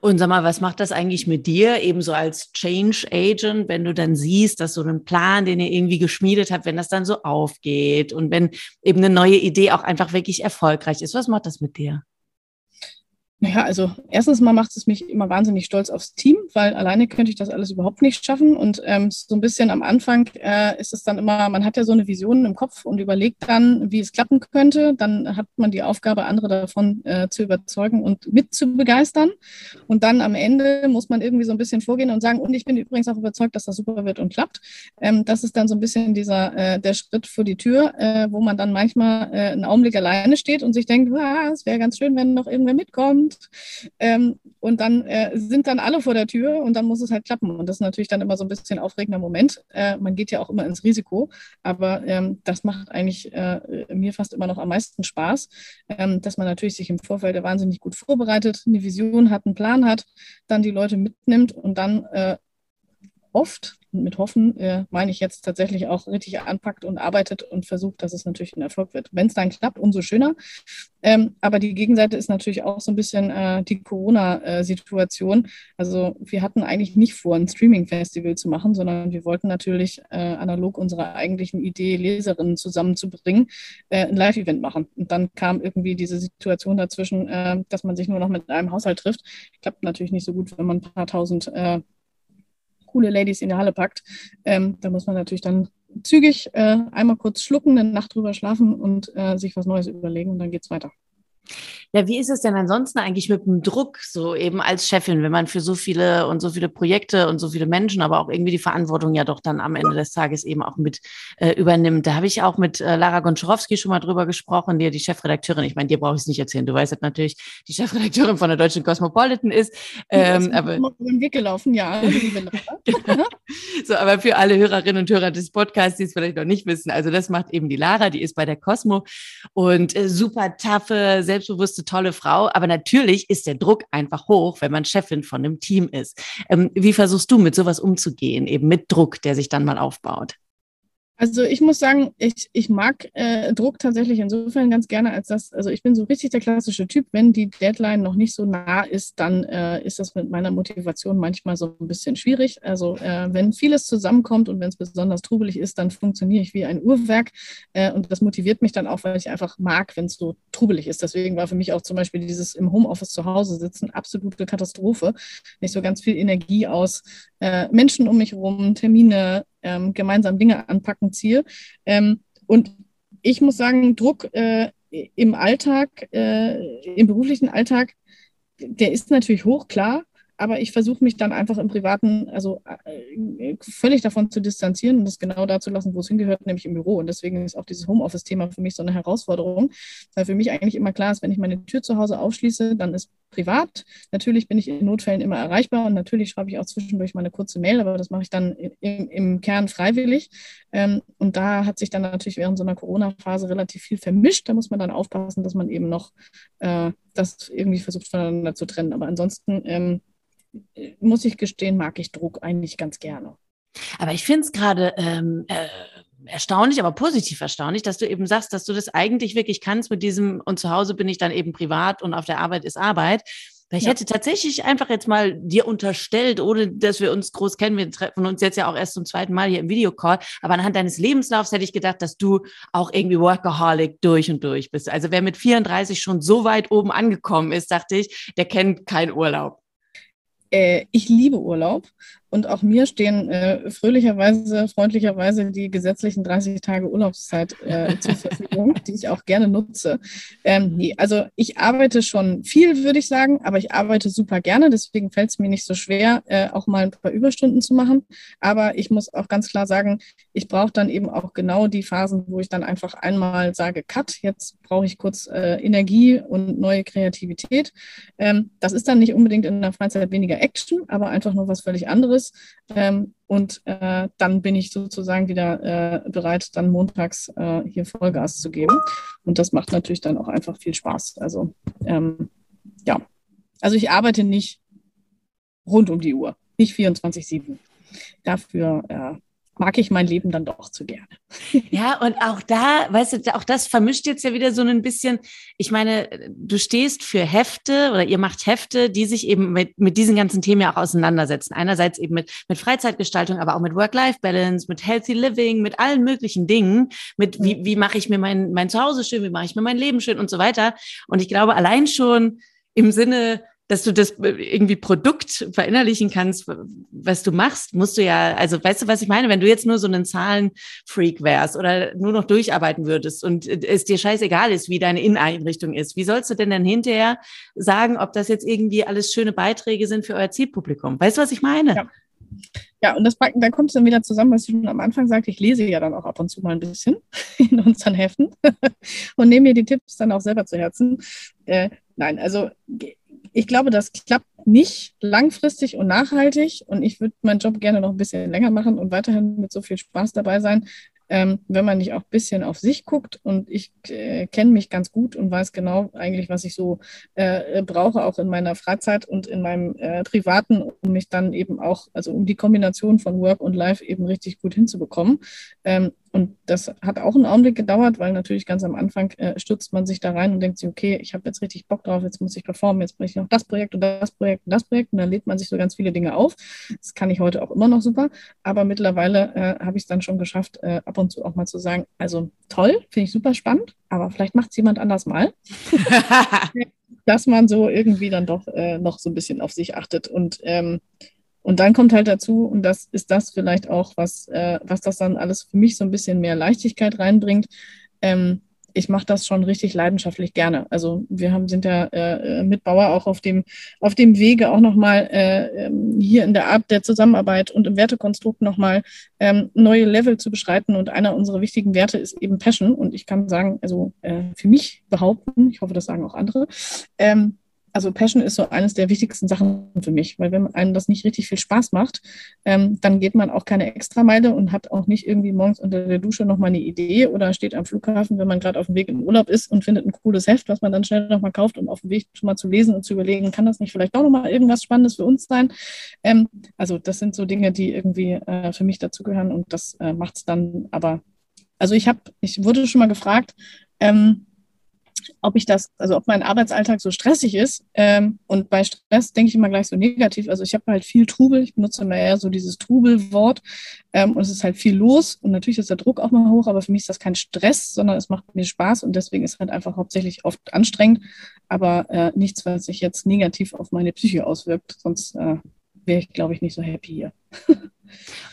Und sag mal, was macht das eigentlich mit dir, ebenso als Change Agent, wenn du dann siehst, dass so ein Plan, den ihr irgendwie geschmiedet habt, wenn das dann so aufgeht und wenn eben eine neue Idee auch einfach wirklich erfolgreich ist? Was macht das mit dir? Naja, also erstens mal macht es mich immer wahnsinnig stolz aufs Team, weil alleine könnte ich das alles überhaupt nicht schaffen. Und ähm, so ein bisschen am Anfang äh, ist es dann immer, man hat ja so eine Vision im Kopf und überlegt dann, wie es klappen könnte. Dann hat man die Aufgabe, andere davon äh, zu überzeugen und mit zu begeistern. Und dann am Ende muss man irgendwie so ein bisschen vorgehen und sagen, und ich bin übrigens auch überzeugt, dass das super wird und klappt. Ähm, das ist dann so ein bisschen dieser äh, der Schritt vor die Tür, äh, wo man dann manchmal äh, einen Augenblick alleine steht und sich denkt, ah, es wäre ganz schön, wenn noch irgendwer mitkommt ähm, und dann äh, sind dann alle vor der Tür und dann muss es halt klappen. Und das ist natürlich dann immer so ein bisschen aufregender Moment. Äh, man geht ja auch immer ins Risiko, aber ähm, das macht eigentlich äh, mir fast immer noch am meisten Spaß, ähm, dass man natürlich sich im Vorfeld wahnsinnig gut vorbereitet, eine Vision hat, einen Plan hat, dann die Leute mitnimmt und dann äh, oft, und mit hoffen äh, meine ich jetzt tatsächlich auch richtig anpackt und arbeitet und versucht, dass es natürlich ein Erfolg wird. Wenn es dann klappt, umso schöner. Ähm, aber die Gegenseite ist natürlich auch so ein bisschen äh, die Corona-Situation. Also wir hatten eigentlich nicht vor, ein Streaming-Festival zu machen, sondern wir wollten natürlich äh, analog unserer eigentlichen Idee, Leserinnen zusammenzubringen, äh, ein Live-Event machen. Und dann kam irgendwie diese Situation dazwischen, äh, dass man sich nur noch mit einem Haushalt trifft. Klappt natürlich nicht so gut, wenn man ein paar tausend äh, coole Ladies in die Halle packt. Ähm, da muss man natürlich dann zügig äh, einmal kurz schlucken, eine Nacht drüber schlafen und äh, sich was Neues überlegen und dann geht's weiter. Ja, wie ist es denn ansonsten eigentlich mit dem Druck, so eben als Chefin, wenn man für so viele und so viele Projekte und so viele Menschen, aber auch irgendwie die Verantwortung ja doch dann am Ende des Tages eben auch mit äh, übernimmt? Da habe ich auch mit äh, Lara Gonczarowski schon mal drüber gesprochen, die ja die Chefredakteurin, ich meine, dir brauche ich es nicht erzählen, du weißt halt natürlich, die Chefredakteurin von der Deutschen Cosmopolitan ist. Ähm, ja, aber den Weg gelaufen, ja. [LAUGHS] so, aber für alle Hörerinnen und Hörer des Podcasts, die es vielleicht noch nicht wissen, also das macht eben die Lara, die ist bei der Cosmo und äh, super taffe, selbstbewusste tolle Frau, aber natürlich ist der Druck einfach hoch, wenn man Chefin von einem Team ist. Ähm, wie versuchst du mit sowas umzugehen, eben mit Druck, der sich dann mal aufbaut? Also ich muss sagen, ich, ich mag äh, Druck tatsächlich insofern ganz gerne, als dass, also ich bin so richtig der klassische Typ, wenn die Deadline noch nicht so nah ist, dann äh, ist das mit meiner Motivation manchmal so ein bisschen schwierig. Also äh, wenn vieles zusammenkommt und wenn es besonders trubelig ist, dann funktioniere ich wie ein Uhrwerk äh, und das motiviert mich dann auch, weil ich einfach mag, wenn es so trubelig ist. Deswegen war für mich auch zum Beispiel dieses im Homeoffice zu Hause sitzen absolute Katastrophe. Nicht so ganz viel Energie aus äh, Menschen um mich herum, Termine, ähm, gemeinsam Dinge anpacken ziehe. Ähm, und ich muss sagen, Druck äh, im Alltag, äh, im beruflichen Alltag, der ist natürlich hoch, klar aber ich versuche mich dann einfach im Privaten, also äh, völlig davon zu distanzieren und das genau da zu lassen, wo es hingehört, nämlich im Büro. Und deswegen ist auch dieses Homeoffice-Thema für mich so eine Herausforderung, weil für mich eigentlich immer klar ist, wenn ich meine Tür zu Hause aufschließe, dann ist privat. Natürlich bin ich in Notfällen immer erreichbar und natürlich schreibe ich auch zwischendurch mal eine kurze Mail, aber das mache ich dann im, im Kern freiwillig. Ähm, und da hat sich dann natürlich während so einer Corona-Phase relativ viel vermischt. Da muss man dann aufpassen, dass man eben noch äh, das irgendwie versucht voneinander zu trennen. Aber ansonsten ähm, muss ich gestehen, mag ich Druck eigentlich ganz gerne. Aber ich finde es gerade ähm, äh, erstaunlich, aber positiv erstaunlich, dass du eben sagst, dass du das eigentlich wirklich kannst mit diesem und zu Hause bin ich dann eben privat und auf der Arbeit ist Arbeit. Weil ich ja. hätte tatsächlich einfach jetzt mal dir unterstellt, ohne dass wir uns groß kennen, wir treffen uns jetzt ja auch erst zum zweiten Mal hier im Videocall, aber anhand deines Lebenslaufs hätte ich gedacht, dass du auch irgendwie Workaholic durch und durch bist. Also wer mit 34 schon so weit oben angekommen ist, dachte ich, der kennt keinen Urlaub. Äh, ich liebe Urlaub und auch mir stehen äh, fröhlicherweise, freundlicherweise die gesetzlichen 30 Tage Urlaubszeit äh, [LAUGHS] zur Verfügung, die ich auch gerne nutze. Ähm, nee, also ich arbeite schon viel, würde ich sagen, aber ich arbeite super gerne. Deswegen fällt es mir nicht so schwer, äh, auch mal ein paar Überstunden zu machen. Aber ich muss auch ganz klar sagen, ich brauche dann eben auch genau die Phasen, wo ich dann einfach einmal sage, Cut, jetzt brauche ich kurz äh, Energie und neue Kreativität. Ähm, das ist dann nicht unbedingt in der Freizeit weniger Action, aber einfach nur was völlig anderes ist. Ähm, und äh, dann bin ich sozusagen wieder äh, bereit, dann montags äh, hier Vollgas zu geben. Und das macht natürlich dann auch einfach viel Spaß. Also ähm, ja, also ich arbeite nicht rund um die Uhr, nicht 24-7. Dafür äh, mag ich mein Leben dann doch zu gerne. [LAUGHS] Ja, und auch da, weißt du, auch das vermischt jetzt ja wieder so ein bisschen. Ich meine, du stehst für Hefte oder ihr macht Hefte, die sich eben mit, mit diesen ganzen Themen ja auch auseinandersetzen. Einerseits eben mit, mit Freizeitgestaltung, aber auch mit Work-Life-Balance, mit Healthy Living, mit allen möglichen Dingen, mit wie, wie mache ich mir mein, mein Zuhause schön, wie mache ich mir mein Leben schön und so weiter. Und ich glaube, allein schon im Sinne dass du das irgendwie Produkt verinnerlichen kannst, was du machst, musst du ja, also weißt du, was ich meine? Wenn du jetzt nur so ein Zahlenfreak wärst oder nur noch durcharbeiten würdest und es dir scheißegal ist, wie deine Inneneinrichtung ist, wie sollst du denn dann hinterher sagen, ob das jetzt irgendwie alles schöne Beiträge sind für euer Zielpublikum? Weißt du, was ich meine? Ja. Ja, und das, da kommt es dann wieder zusammen, was ich schon am Anfang sagte. Ich lese ja dann auch ab und zu mal ein bisschen [LAUGHS] in unseren Heften [LAUGHS] und nehme mir die Tipps dann auch selber zu Herzen. Äh, nein, also ich glaube, das klappt nicht langfristig und nachhaltig. Und ich würde meinen Job gerne noch ein bisschen länger machen und weiterhin mit so viel Spaß dabei sein. ähm, wenn man nicht auch ein bisschen auf sich guckt und ich äh, kenne mich ganz gut und weiß genau eigentlich, was ich so äh, brauche, auch in meiner Freizeit und in meinem äh, Privaten, um mich dann eben auch, also um die Kombination von Work und Life eben richtig gut hinzubekommen. Ähm, und das hat auch einen Augenblick gedauert, weil natürlich ganz am Anfang äh, stürzt man sich da rein und denkt sich, okay, ich habe jetzt richtig Bock drauf, jetzt muss ich performen, jetzt brauche ich noch das Projekt und das Projekt und das Projekt. Und dann lädt man sich so ganz viele Dinge auf. Das kann ich heute auch immer noch super. Aber mittlerweile äh, habe ich es dann schon geschafft, äh, ab und zu auch mal zu sagen, also toll, finde ich super spannend, aber vielleicht macht es jemand anders mal. [LAUGHS] Dass man so irgendwie dann doch äh, noch so ein bisschen auf sich achtet. Und ähm, und dann kommt halt dazu, und das ist das vielleicht auch, was, äh, was das dann alles für mich so ein bisschen mehr Leichtigkeit reinbringt. Ähm, ich mache das schon richtig leidenschaftlich gerne. Also wir haben, sind ja äh, mit Bauer auch auf dem, auf dem Wege auch nochmal äh, ähm, hier in der Art der Zusammenarbeit und im Wertekonstrukt nochmal ähm, neue Level zu beschreiten. Und einer unserer wichtigen Werte ist eben Passion. Und ich kann sagen, also äh, für mich behaupten, ich hoffe, das sagen auch andere, ähm, also Passion ist so eines der wichtigsten Sachen für mich, weil wenn einem das nicht richtig viel Spaß macht, ähm, dann geht man auch keine Extrameile und hat auch nicht irgendwie morgens unter der Dusche nochmal eine Idee oder steht am Flughafen, wenn man gerade auf dem Weg in Urlaub ist und findet ein cooles Heft, was man dann schnell nochmal kauft, um auf dem Weg schon mal zu lesen und zu überlegen, kann das nicht vielleicht doch nochmal irgendwas Spannendes für uns sein? Ähm, also das sind so Dinge, die irgendwie äh, für mich dazugehören und das äh, macht es dann aber. Also ich habe, ich wurde schon mal gefragt, ähm, ob ich das, also ob mein Arbeitsalltag so stressig ist. Ähm, und bei Stress denke ich immer gleich so negativ. Also ich habe halt viel Trubel. Ich benutze immer eher so dieses Trubelwort. Ähm, und es ist halt viel los. Und natürlich ist der Druck auch mal hoch, aber für mich ist das kein Stress, sondern es macht mir Spaß. Und deswegen ist halt einfach hauptsächlich oft anstrengend, aber äh, nichts, was sich jetzt negativ auf meine Psyche auswirkt. Sonst äh, wäre ich, glaube ich, nicht so happy hier.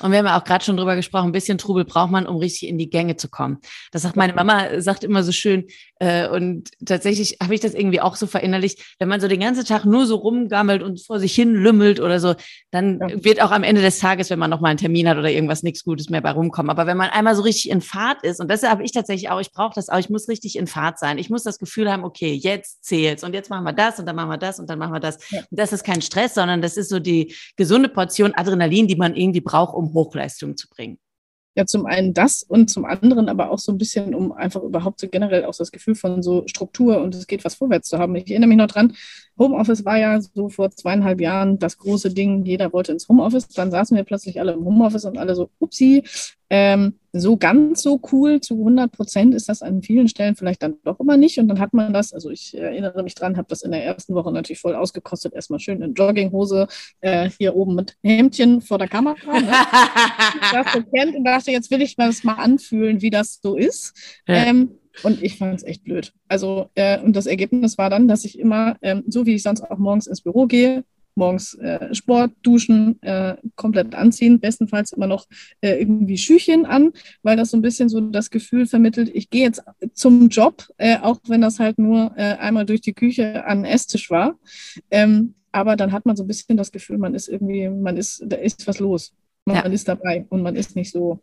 Und wir haben ja auch gerade schon drüber gesprochen, ein bisschen Trubel braucht man, um richtig in die Gänge zu kommen. Das sagt meine Mama, sagt immer so schön. Äh, und tatsächlich habe ich das irgendwie auch so verinnerlicht. Wenn man so den ganzen Tag nur so rumgammelt und vor sich hin lümmelt oder so, dann ja. wird auch am Ende des Tages, wenn man nochmal einen Termin hat oder irgendwas, nichts Gutes mehr bei rumkommen. Aber wenn man einmal so richtig in Fahrt ist, und das habe ich tatsächlich auch, ich brauche das auch, ich muss richtig in Fahrt sein. Ich muss das Gefühl haben, okay, jetzt zählt's und jetzt machen wir das und dann machen wir das und dann machen wir das. Ja. Das ist kein Stress, sondern das ist so die gesunde Portion Adrenalin, die man irgendwie braucht, um Hochleistung zu bringen. Ja, zum einen das und zum anderen aber auch so ein bisschen, um einfach überhaupt so generell auch das Gefühl von so Struktur und es geht was vorwärts zu haben. Ich erinnere mich noch dran, Homeoffice war ja so vor zweieinhalb Jahren das große Ding, jeder wollte ins Homeoffice. Dann saßen wir plötzlich alle im Homeoffice und alle so, upsi, ähm, so ganz so cool zu 100 Prozent ist das an vielen Stellen vielleicht dann doch immer nicht. Und dann hat man das, also ich erinnere mich dran, habe das in der ersten Woche natürlich voll ausgekostet. Erstmal schön in Jogginghose, äh, hier oben mit Hemdchen vor der Kamera. Ne? [LAUGHS] das so kennt und dachte, jetzt will ich mir das mal anfühlen, wie das so ist. Ja. Ähm, und ich fand es echt blöd. Also, äh, und das Ergebnis war dann, dass ich immer, ähm, so wie ich sonst auch morgens ins Büro gehe, morgens äh, Sport, duschen, äh, komplett anziehen, bestenfalls immer noch äh, irgendwie Schüchen an, weil das so ein bisschen so das Gefühl vermittelt, ich gehe jetzt zum Job, äh, auch wenn das halt nur äh, einmal durch die Küche an den Esstisch war. Ähm, aber dann hat man so ein bisschen das Gefühl, man ist irgendwie, man ist, da ist was los. Man, ja. man ist dabei und man ist nicht so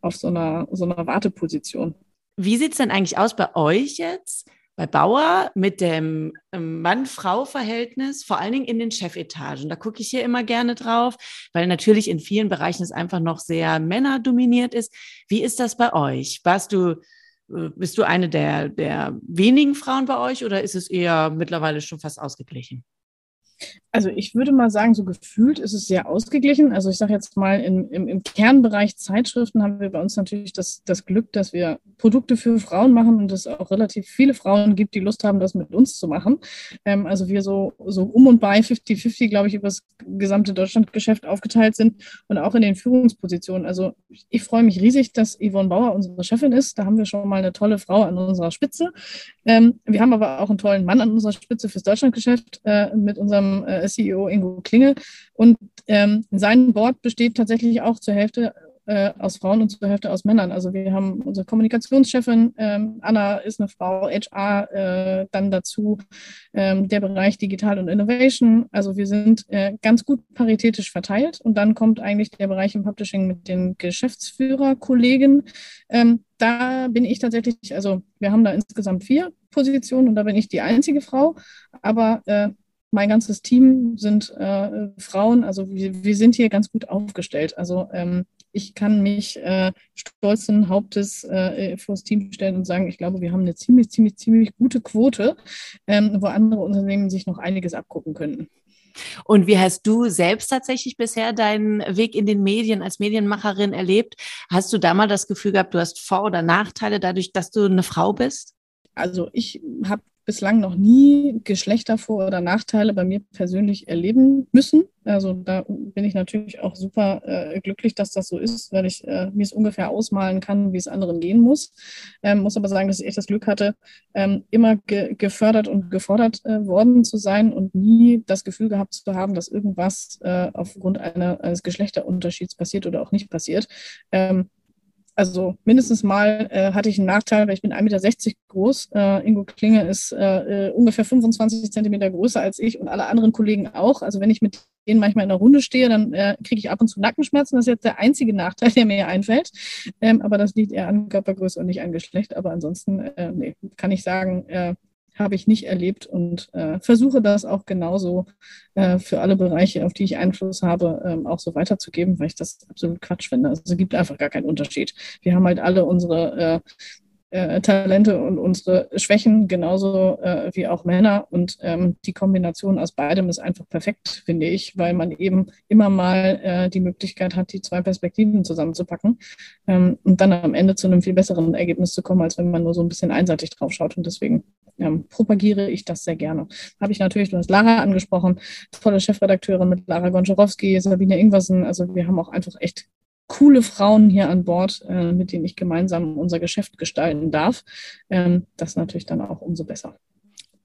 auf so einer, so einer Warteposition. Wie sieht es denn eigentlich aus bei euch jetzt, bei Bauer, mit dem ähm, Mann-Frau-Verhältnis, vor allen Dingen in den Chefetagen? Da gucke ich hier immer gerne drauf, weil natürlich in vielen Bereichen es einfach noch sehr männerdominiert ist. Wie ist das bei euch? Warst du, äh, bist du eine der, der wenigen Frauen bei euch oder ist es eher mittlerweile schon fast ausgeglichen? Also ich würde mal sagen, so gefühlt ist es sehr ausgeglichen. Also ich sage jetzt mal, in, im, im, Kernbereich Zeitschriften haben wir bei uns natürlich das, das Glück, dass wir Produkte für Frauen machen und es auch relativ viele Frauen gibt, die Lust haben, das mit uns zu machen. Ähm, also wir so, so um und bei 50-50, glaube ich, über das gesamte Deutschlandgeschäft aufgeteilt sind und auch in den Führungspositionen. Also ich freue mich riesig, dass Yvonne Bauer unsere Chefin ist. Da haben wir schon mal eine tolle Frau an unserer Spitze. Ähm, wir haben aber auch einen tollen Mann an unserer Spitze fürs Deutschlandgeschäft äh, mit unserem äh, CEO Ingo Klinge. Und ähm, sein Board besteht tatsächlich auch zur Hälfte äh, aus Frauen und zur Hälfte aus Männern. Also wir haben unsere Kommunikationschefin, ähm, Anna ist eine Frau, HR, äh, dann dazu ähm, der Bereich Digital und Innovation. Also wir sind äh, ganz gut paritätisch verteilt. Und dann kommt eigentlich der Bereich im Publishing mit den Geschäftsführerkollegen. Ähm, da bin ich tatsächlich, also wir haben da insgesamt vier Positionen und da bin ich die einzige Frau. Aber äh, mein ganzes Team sind äh, Frauen, also wir, wir, sind hier ganz gut aufgestellt. Also ähm, ich kann mich äh, stolzen Hauptes äh, vor das Team stellen und sagen, ich glaube, wir haben eine ziemlich, ziemlich, ziemlich gute Quote, ähm, wo andere Unternehmen sich noch einiges abgucken könnten. Und wie hast du selbst tatsächlich bisher deinen Weg in den Medien als Medienmacherin erlebt? Hast du da mal das Gefühl gehabt, du hast Vor- oder Nachteile dadurch, dass du eine Frau bist? Also ich habe bislang noch nie Geschlechtervor- oder Nachteile bei mir persönlich erleben müssen. Also da bin ich natürlich auch super äh, glücklich, dass das so ist, weil ich äh, mir es ungefähr ausmalen kann, wie es anderen gehen muss. Ähm, muss aber sagen, dass ich echt das Glück hatte, ähm, immer ge gefördert und gefordert äh, worden zu sein und nie das Gefühl gehabt zu haben, dass irgendwas äh, aufgrund einer, eines Geschlechterunterschieds passiert oder auch nicht passiert. Ähm, also mindestens mal äh, hatte ich einen Nachteil, weil ich bin 1,60 Meter groß. Äh, Ingo Klinge ist äh, äh ungefähr 25 Zentimeter größer als ich und alle anderen Kollegen auch. Also wenn ich mit denen manchmal in der Runde stehe, dann äh, kriege ich ab und zu Nackenschmerzen. Das ist jetzt der einzige Nachteil, [LAUGHS] der mir einfällt. Ähm, aber das liegt eher an Körpergröße und nicht an Geschlecht. Aber ansonsten äh, nee, kann ich sagen, habe ich nicht erlebt und äh, versuche das auch genauso äh, für alle Bereiche, auf die ich Einfluss habe, ähm, auch so weiterzugeben, weil ich das absolut Quatsch finde. Also es gibt einfach gar keinen Unterschied. Wir haben halt alle unsere äh, äh Talente und unsere Schwächen, genauso äh, wie auch Männer. Und ähm, die Kombination aus beidem ist einfach perfekt, finde ich, weil man eben immer mal äh, die Möglichkeit hat, die zwei Perspektiven zusammenzupacken ähm, und dann am Ende zu einem viel besseren Ergebnis zu kommen, als wenn man nur so ein bisschen einseitig drauf schaut. Und deswegen ähm, propagiere ich das sehr gerne. Habe ich natürlich, du hast Lara angesprochen, tolle Chefredakteurin mit Lara Gonczarowski, Sabine Ingwersen. Also wir haben auch einfach echt coole Frauen hier an Bord, äh, mit denen ich gemeinsam unser Geschäft gestalten darf. Ähm, das natürlich dann auch umso besser.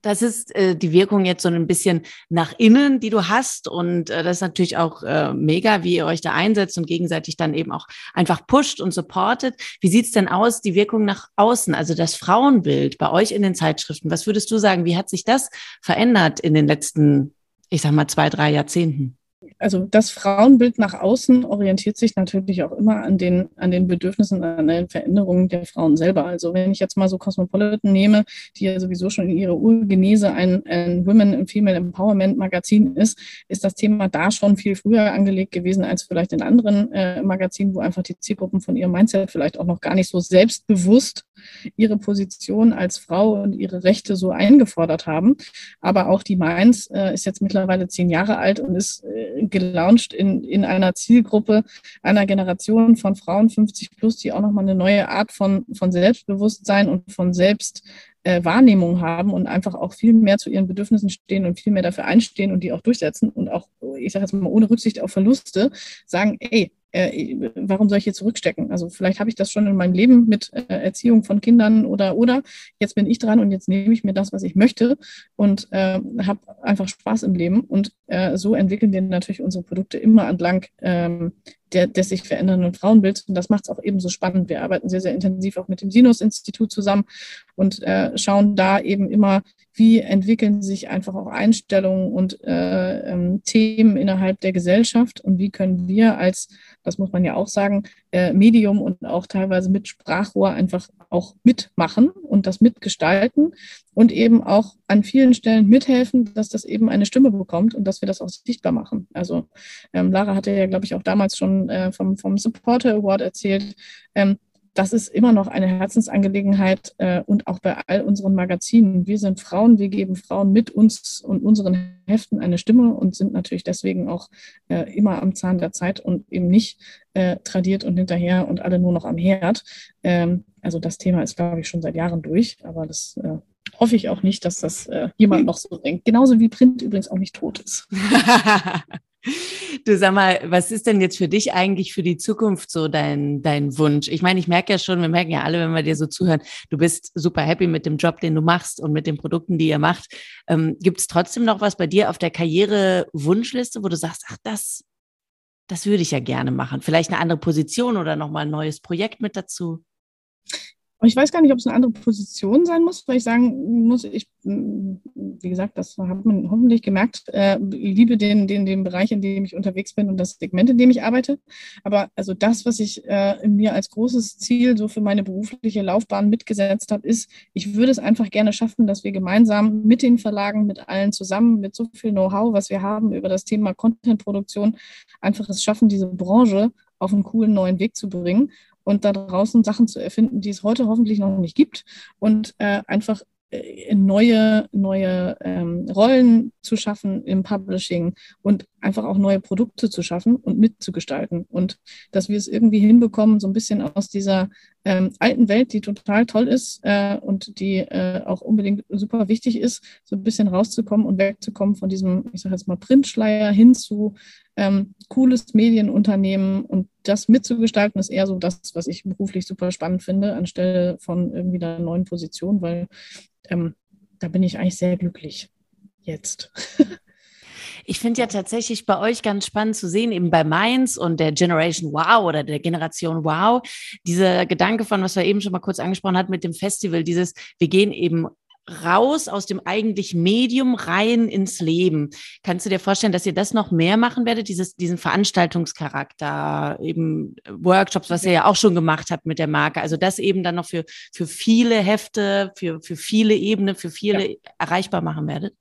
Das ist äh, die Wirkung jetzt so ein bisschen nach innen, die du hast. Und äh, das ist natürlich auch äh, mega, wie ihr euch da einsetzt und gegenseitig dann eben auch einfach pusht und supportet. Wie sieht's denn aus, die Wirkung nach außen, also das Frauenbild bei euch in den Zeitschriften? Was würdest du sagen, wie hat sich das verändert in den letzten, ich sag mal, zwei, drei Jahrzehnten? Also das Frauenbild nach außen orientiert sich natürlich auch immer an den, an den Bedürfnissen, an den Veränderungen der Frauen selber. Also wenn ich jetzt mal so Cosmopolitan nehme, die ja sowieso schon in ihrer Urgenese ein, ein Women and Female Empowerment Magazin ist, ist das Thema da schon viel früher angelegt gewesen als vielleicht in anderen äh, Magazinen, wo einfach die Zielgruppen von ihrem Mindset vielleicht auch noch gar nicht so selbstbewusst ihre Position als Frau und ihre Rechte so eingefordert haben. Aber auch die Mainz äh, ist jetzt mittlerweile zehn Jahre alt und ist äh, gelauncht in, in einer Zielgruppe einer Generation von Frauen 50 plus, die auch nochmal eine neue Art von, von Selbstbewusstsein und von Selbst äh, Wahrnehmung haben und einfach auch viel mehr zu ihren Bedürfnissen stehen und viel mehr dafür einstehen und die auch durchsetzen und auch, ich sage jetzt mal, ohne Rücksicht auf Verluste sagen, ey, äh, warum soll ich hier zurückstecken? Also vielleicht habe ich das schon in meinem Leben mit äh, Erziehung von Kindern oder oder jetzt bin ich dran und jetzt nehme ich mir das, was ich möchte und äh, habe einfach Spaß im Leben. Und äh, so entwickeln wir natürlich unsere Produkte immer entlang ähm, der, des sich verändernden Frauenbilds. Und das macht es auch eben so spannend. Wir arbeiten sehr, sehr intensiv auch mit dem Sinus-Institut zusammen und äh, schauen da eben immer, wie entwickeln sich einfach auch Einstellungen und äh, ähm, Themen innerhalb der Gesellschaft und wie können wir als, das muss man ja auch sagen, Medium und auch teilweise mit Sprachrohr einfach auch mitmachen und das mitgestalten und eben auch an vielen Stellen mithelfen, dass das eben eine Stimme bekommt und dass wir das auch sichtbar machen. Also ähm, Lara hatte ja, glaube ich, auch damals schon äh, vom, vom Supporter Award erzählt. Ähm, das ist immer noch eine Herzensangelegenheit äh, und auch bei all unseren Magazinen. Wir sind Frauen, wir geben Frauen mit uns und unseren Heften eine Stimme und sind natürlich deswegen auch äh, immer am Zahn der Zeit und eben nicht äh, tradiert und hinterher und alle nur noch am Herd. Ähm, also das Thema ist, glaube ich, schon seit Jahren durch, aber das äh, hoffe ich auch nicht, dass das äh, jemand noch so denkt. Genauso wie Print übrigens auch nicht tot ist. [LAUGHS] Du sag mal, was ist denn jetzt für dich eigentlich für die Zukunft so dein, dein Wunsch? Ich meine, ich merke ja schon, wir merken ja alle, wenn wir dir so zuhören, du bist super happy mit dem Job, den du machst und mit den Produkten, die ihr macht. Ähm, Gibt es trotzdem noch was bei dir auf der Karriere-Wunschliste, wo du sagst, ach, das, das würde ich ja gerne machen? Vielleicht eine andere Position oder nochmal ein neues Projekt mit dazu? Ich weiß gar nicht, ob es eine andere Position sein muss, weil ich sagen muss, ich, wie gesagt, das hat man hoffentlich gemerkt, äh, liebe den, den, den Bereich, in dem ich unterwegs bin und das Segment, in dem ich arbeite. Aber also das, was ich äh, mir als großes Ziel so für meine berufliche Laufbahn mitgesetzt habe, ist, ich würde es einfach gerne schaffen, dass wir gemeinsam mit den Verlagen, mit allen zusammen, mit so viel Know-how, was wir haben über das Thema Content-Produktion, einfach es schaffen, diese Branche auf einen coolen neuen Weg zu bringen und da draußen Sachen zu erfinden, die es heute hoffentlich noch nicht gibt und äh, einfach äh, neue, neue ähm, Rollen zu schaffen im Publishing und einfach auch neue Produkte zu schaffen und mitzugestalten. Und dass wir es irgendwie hinbekommen, so ein bisschen aus dieser ähm, alten Welt, die total toll ist äh, und die äh, auch unbedingt super wichtig ist, so ein bisschen rauszukommen und wegzukommen von diesem, ich sage jetzt mal, Printschleier hin zu ähm, cooles Medienunternehmen und das mitzugestalten, ist eher so das, was ich beruflich super spannend finde, anstelle von irgendwie einer neuen Position, weil ähm, da bin ich eigentlich sehr glücklich jetzt. [LAUGHS] Ich finde ja tatsächlich bei euch ganz spannend zu sehen, eben bei Mainz und der Generation Wow oder der Generation Wow, dieser Gedanke von, was wir eben schon mal kurz angesprochen hatten mit dem Festival, dieses, wir gehen eben raus aus dem eigentlichen Medium rein ins Leben. Kannst du dir vorstellen, dass ihr das noch mehr machen werdet, dieses, diesen Veranstaltungscharakter, eben Workshops, was ihr ja auch schon gemacht habt mit der Marke, also das eben dann noch für, für viele Hefte, für, für viele Ebenen, für viele ja. erreichbar machen werdet?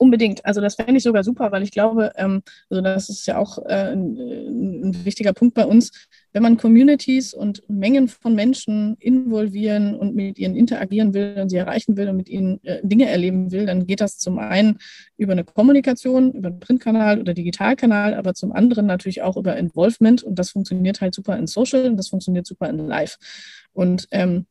Unbedingt. Also das fände ich sogar super, weil ich glaube, ähm, also das ist ja auch äh, ein, ein, wichtiger Punkt bei uns, wenn man Communities und Mengen von Menschen involvieren und mit ihnen interagieren will und sie erreichen will und mit ihnen äh, Dinge erleben will, dann geht das zum einen über eine Kommunikation, über einen Printkanal oder Digitalkanal, aber zum anderen natürlich auch über Involvement und das funktioniert halt super in Social und das funktioniert super in Live. Und ähm,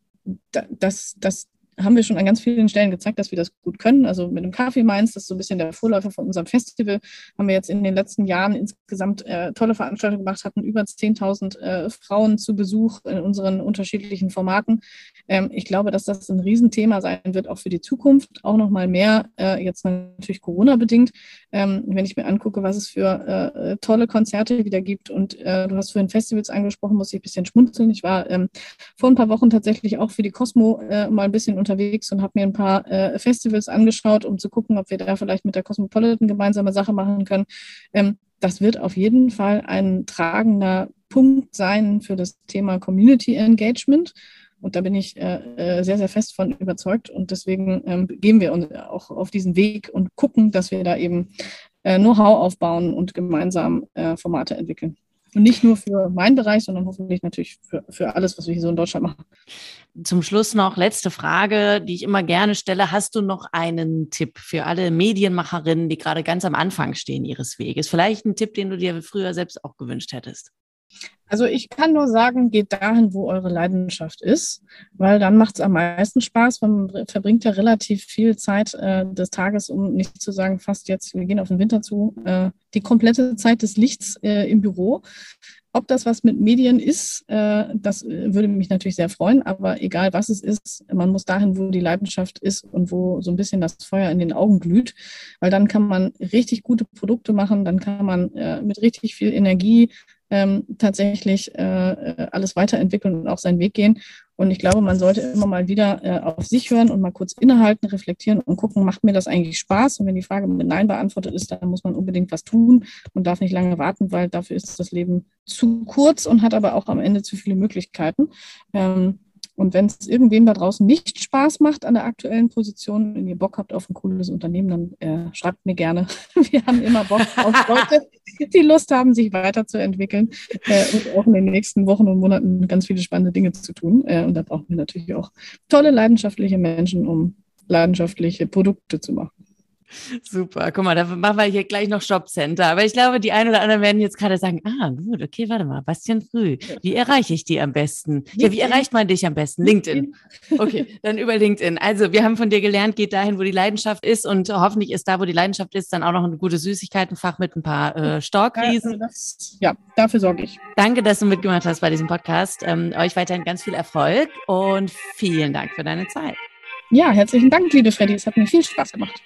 das, das, haben wir schon an ganz vielen Stellen gezeigt, dass wir das gut können. Also mit dem Kaffee Mainz, das ist so ein bisschen der Vorläufer von unserem Festival, haben wir jetzt in den letzten Jahren insgesamt äh, tolle Veranstaltungen gemacht, hatten über 10.000 äh, Frauen zu Besuch in unseren unterschiedlichen Formaten. Ähm, ich glaube, dass das ein Riesenthema sein wird, auch für die Zukunft, auch noch mal mehr, äh, jetzt natürlich Corona-bedingt. Ähm, wenn ich mir angucke, was es für äh, tolle Konzerte wieder gibt und äh, du hast vorhin Festivals angesprochen, muss ich ein bisschen schmunzeln. Ich war ähm, vor ein paar Wochen tatsächlich auch für die Cosmo äh, mal ein bisschen unter unterwegs und habe mir ein paar äh, Festivals angeschaut, um zu gucken, ob wir da vielleicht mit der Cosmopolitan gemeinsame Sache machen können. Ähm, das wird auf jeden Fall ein tragender Punkt sein für das Thema Community Engagement. Und da bin ich äh, äh sehr, sehr fest von überzeugt. Und deswegen ähm, gehen wir uns auch auf diesen Weg und gucken, dass wir da eben äh, Know-how aufbauen und gemeinsam äh, Formate entwickeln. Und nicht nur für meinen Bereich, sondern hoffentlich natürlich für, für alles, was wir hier so in Deutschland machen. Zum Schluss noch letzte Frage, die ich immer gerne stelle. Hast du noch einen Tipp für alle Medienmacherinnen, die gerade ganz am Anfang stehen ihres Weges? Vielleicht ein Tipp, den du dir früher selbst auch gewünscht hättest? Also ich kann nur sagen, geht dahin, wo eure Leidenschaft ist, weil dann macht es am meisten Spaß. Man verbringt ja relativ viel Zeit äh, des Tages, um nicht zu sagen, fast jetzt, wir gehen auf den Winter zu, äh, die komplette Zeit des Lichts äh, im Büro. Ob das was mit Medien ist, äh, das äh, würde mich natürlich sehr freuen, aber egal was es ist, man muss dahin, wo die Leidenschaft ist und wo so ein bisschen das Feuer in den Augen glüht, weil dann kann man richtig gute Produkte machen, dann kann man äh, mit richtig viel Energie ähm, tatsächlich äh, äh, alles weiterentwickeln und auch seinen Weg gehen. Und ich glaube, man sollte immer mal wieder äh, auf sich hören und mal kurz innehalten, reflektieren und gucken, macht mir das eigentlich Spaß? Und wenn die Frage mit Nein beantwortet ist, dann muss man unbedingt was tun und darf nicht lange warten, weil dafür ist das Leben zu kurz und hat aber auch am Ende zu viele Möglichkeiten. Ähm, und wenn es irgendwem da draußen nicht Spaß macht an der aktuellen Position, wenn ihr Bock habt auf ein cooles Unternehmen, dann äh, schreibt mir gerne. [LAUGHS] Wir haben immer Bock auf Leute, die Lust haben, sich weiterzuentwickeln äh, und auch in den nächsten Wochen und Monaten ganz viele spannende Dinge zu tun. Äh, und da brauchen wir natürlich auch tolle, leidenschaftliche Menschen, um leidenschaftliche Produkte zu machen. Super, guck mal, da machen wir hier gleich noch Shopcenter. Aber ich glaube, die einen oder anderen werden jetzt gerade sagen, ah, gut, okay, warte mal, Bastian Früh, wie erreiche ich die am besten? Ja, wie erreicht man dich am besten? LinkedIn. Okay, dann über LinkedIn. Also, wir haben von dir gelernt, geht dahin, wo die Leidenschaft ist und hoffentlich ist da, wo die Leidenschaft ist, dann auch noch ein gutes Süßigkeitenfach mit ein paar äh, Storkrisen. Ja, ja, dafür sorge ich. Danke, dass du mitgemacht hast bei diesem Podcast. Ähm, euch weiterhin ganz viel Erfolg und vielen Dank für deine Zeit. Ja, herzlichen Dank, liebe Freddy. Es hat mir viel Spaß gemacht.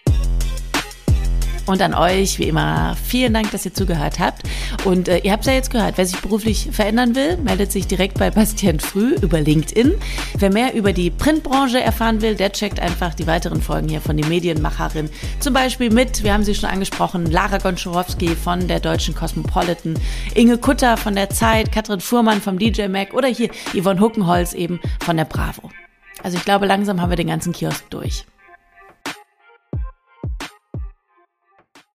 Und an euch, wie immer, vielen Dank, dass ihr zugehört habt. Und äh, ihr habt ja jetzt gehört, wer sich beruflich verändern will, meldet sich direkt bei Bastian Früh über LinkedIn. Wer mehr über die Printbranche erfahren will, der checkt einfach die weiteren Folgen hier von den Medienmacherin. Zum Beispiel mit, wir haben sie schon angesprochen, Lara Gonczarowski von der Deutschen Cosmopolitan, Inge Kutter von der Zeit, Katrin Fuhrmann vom DJ Mac oder hier Yvonne Huckenholz eben von der Bravo. Also ich glaube, langsam haben wir den ganzen Kiosk durch.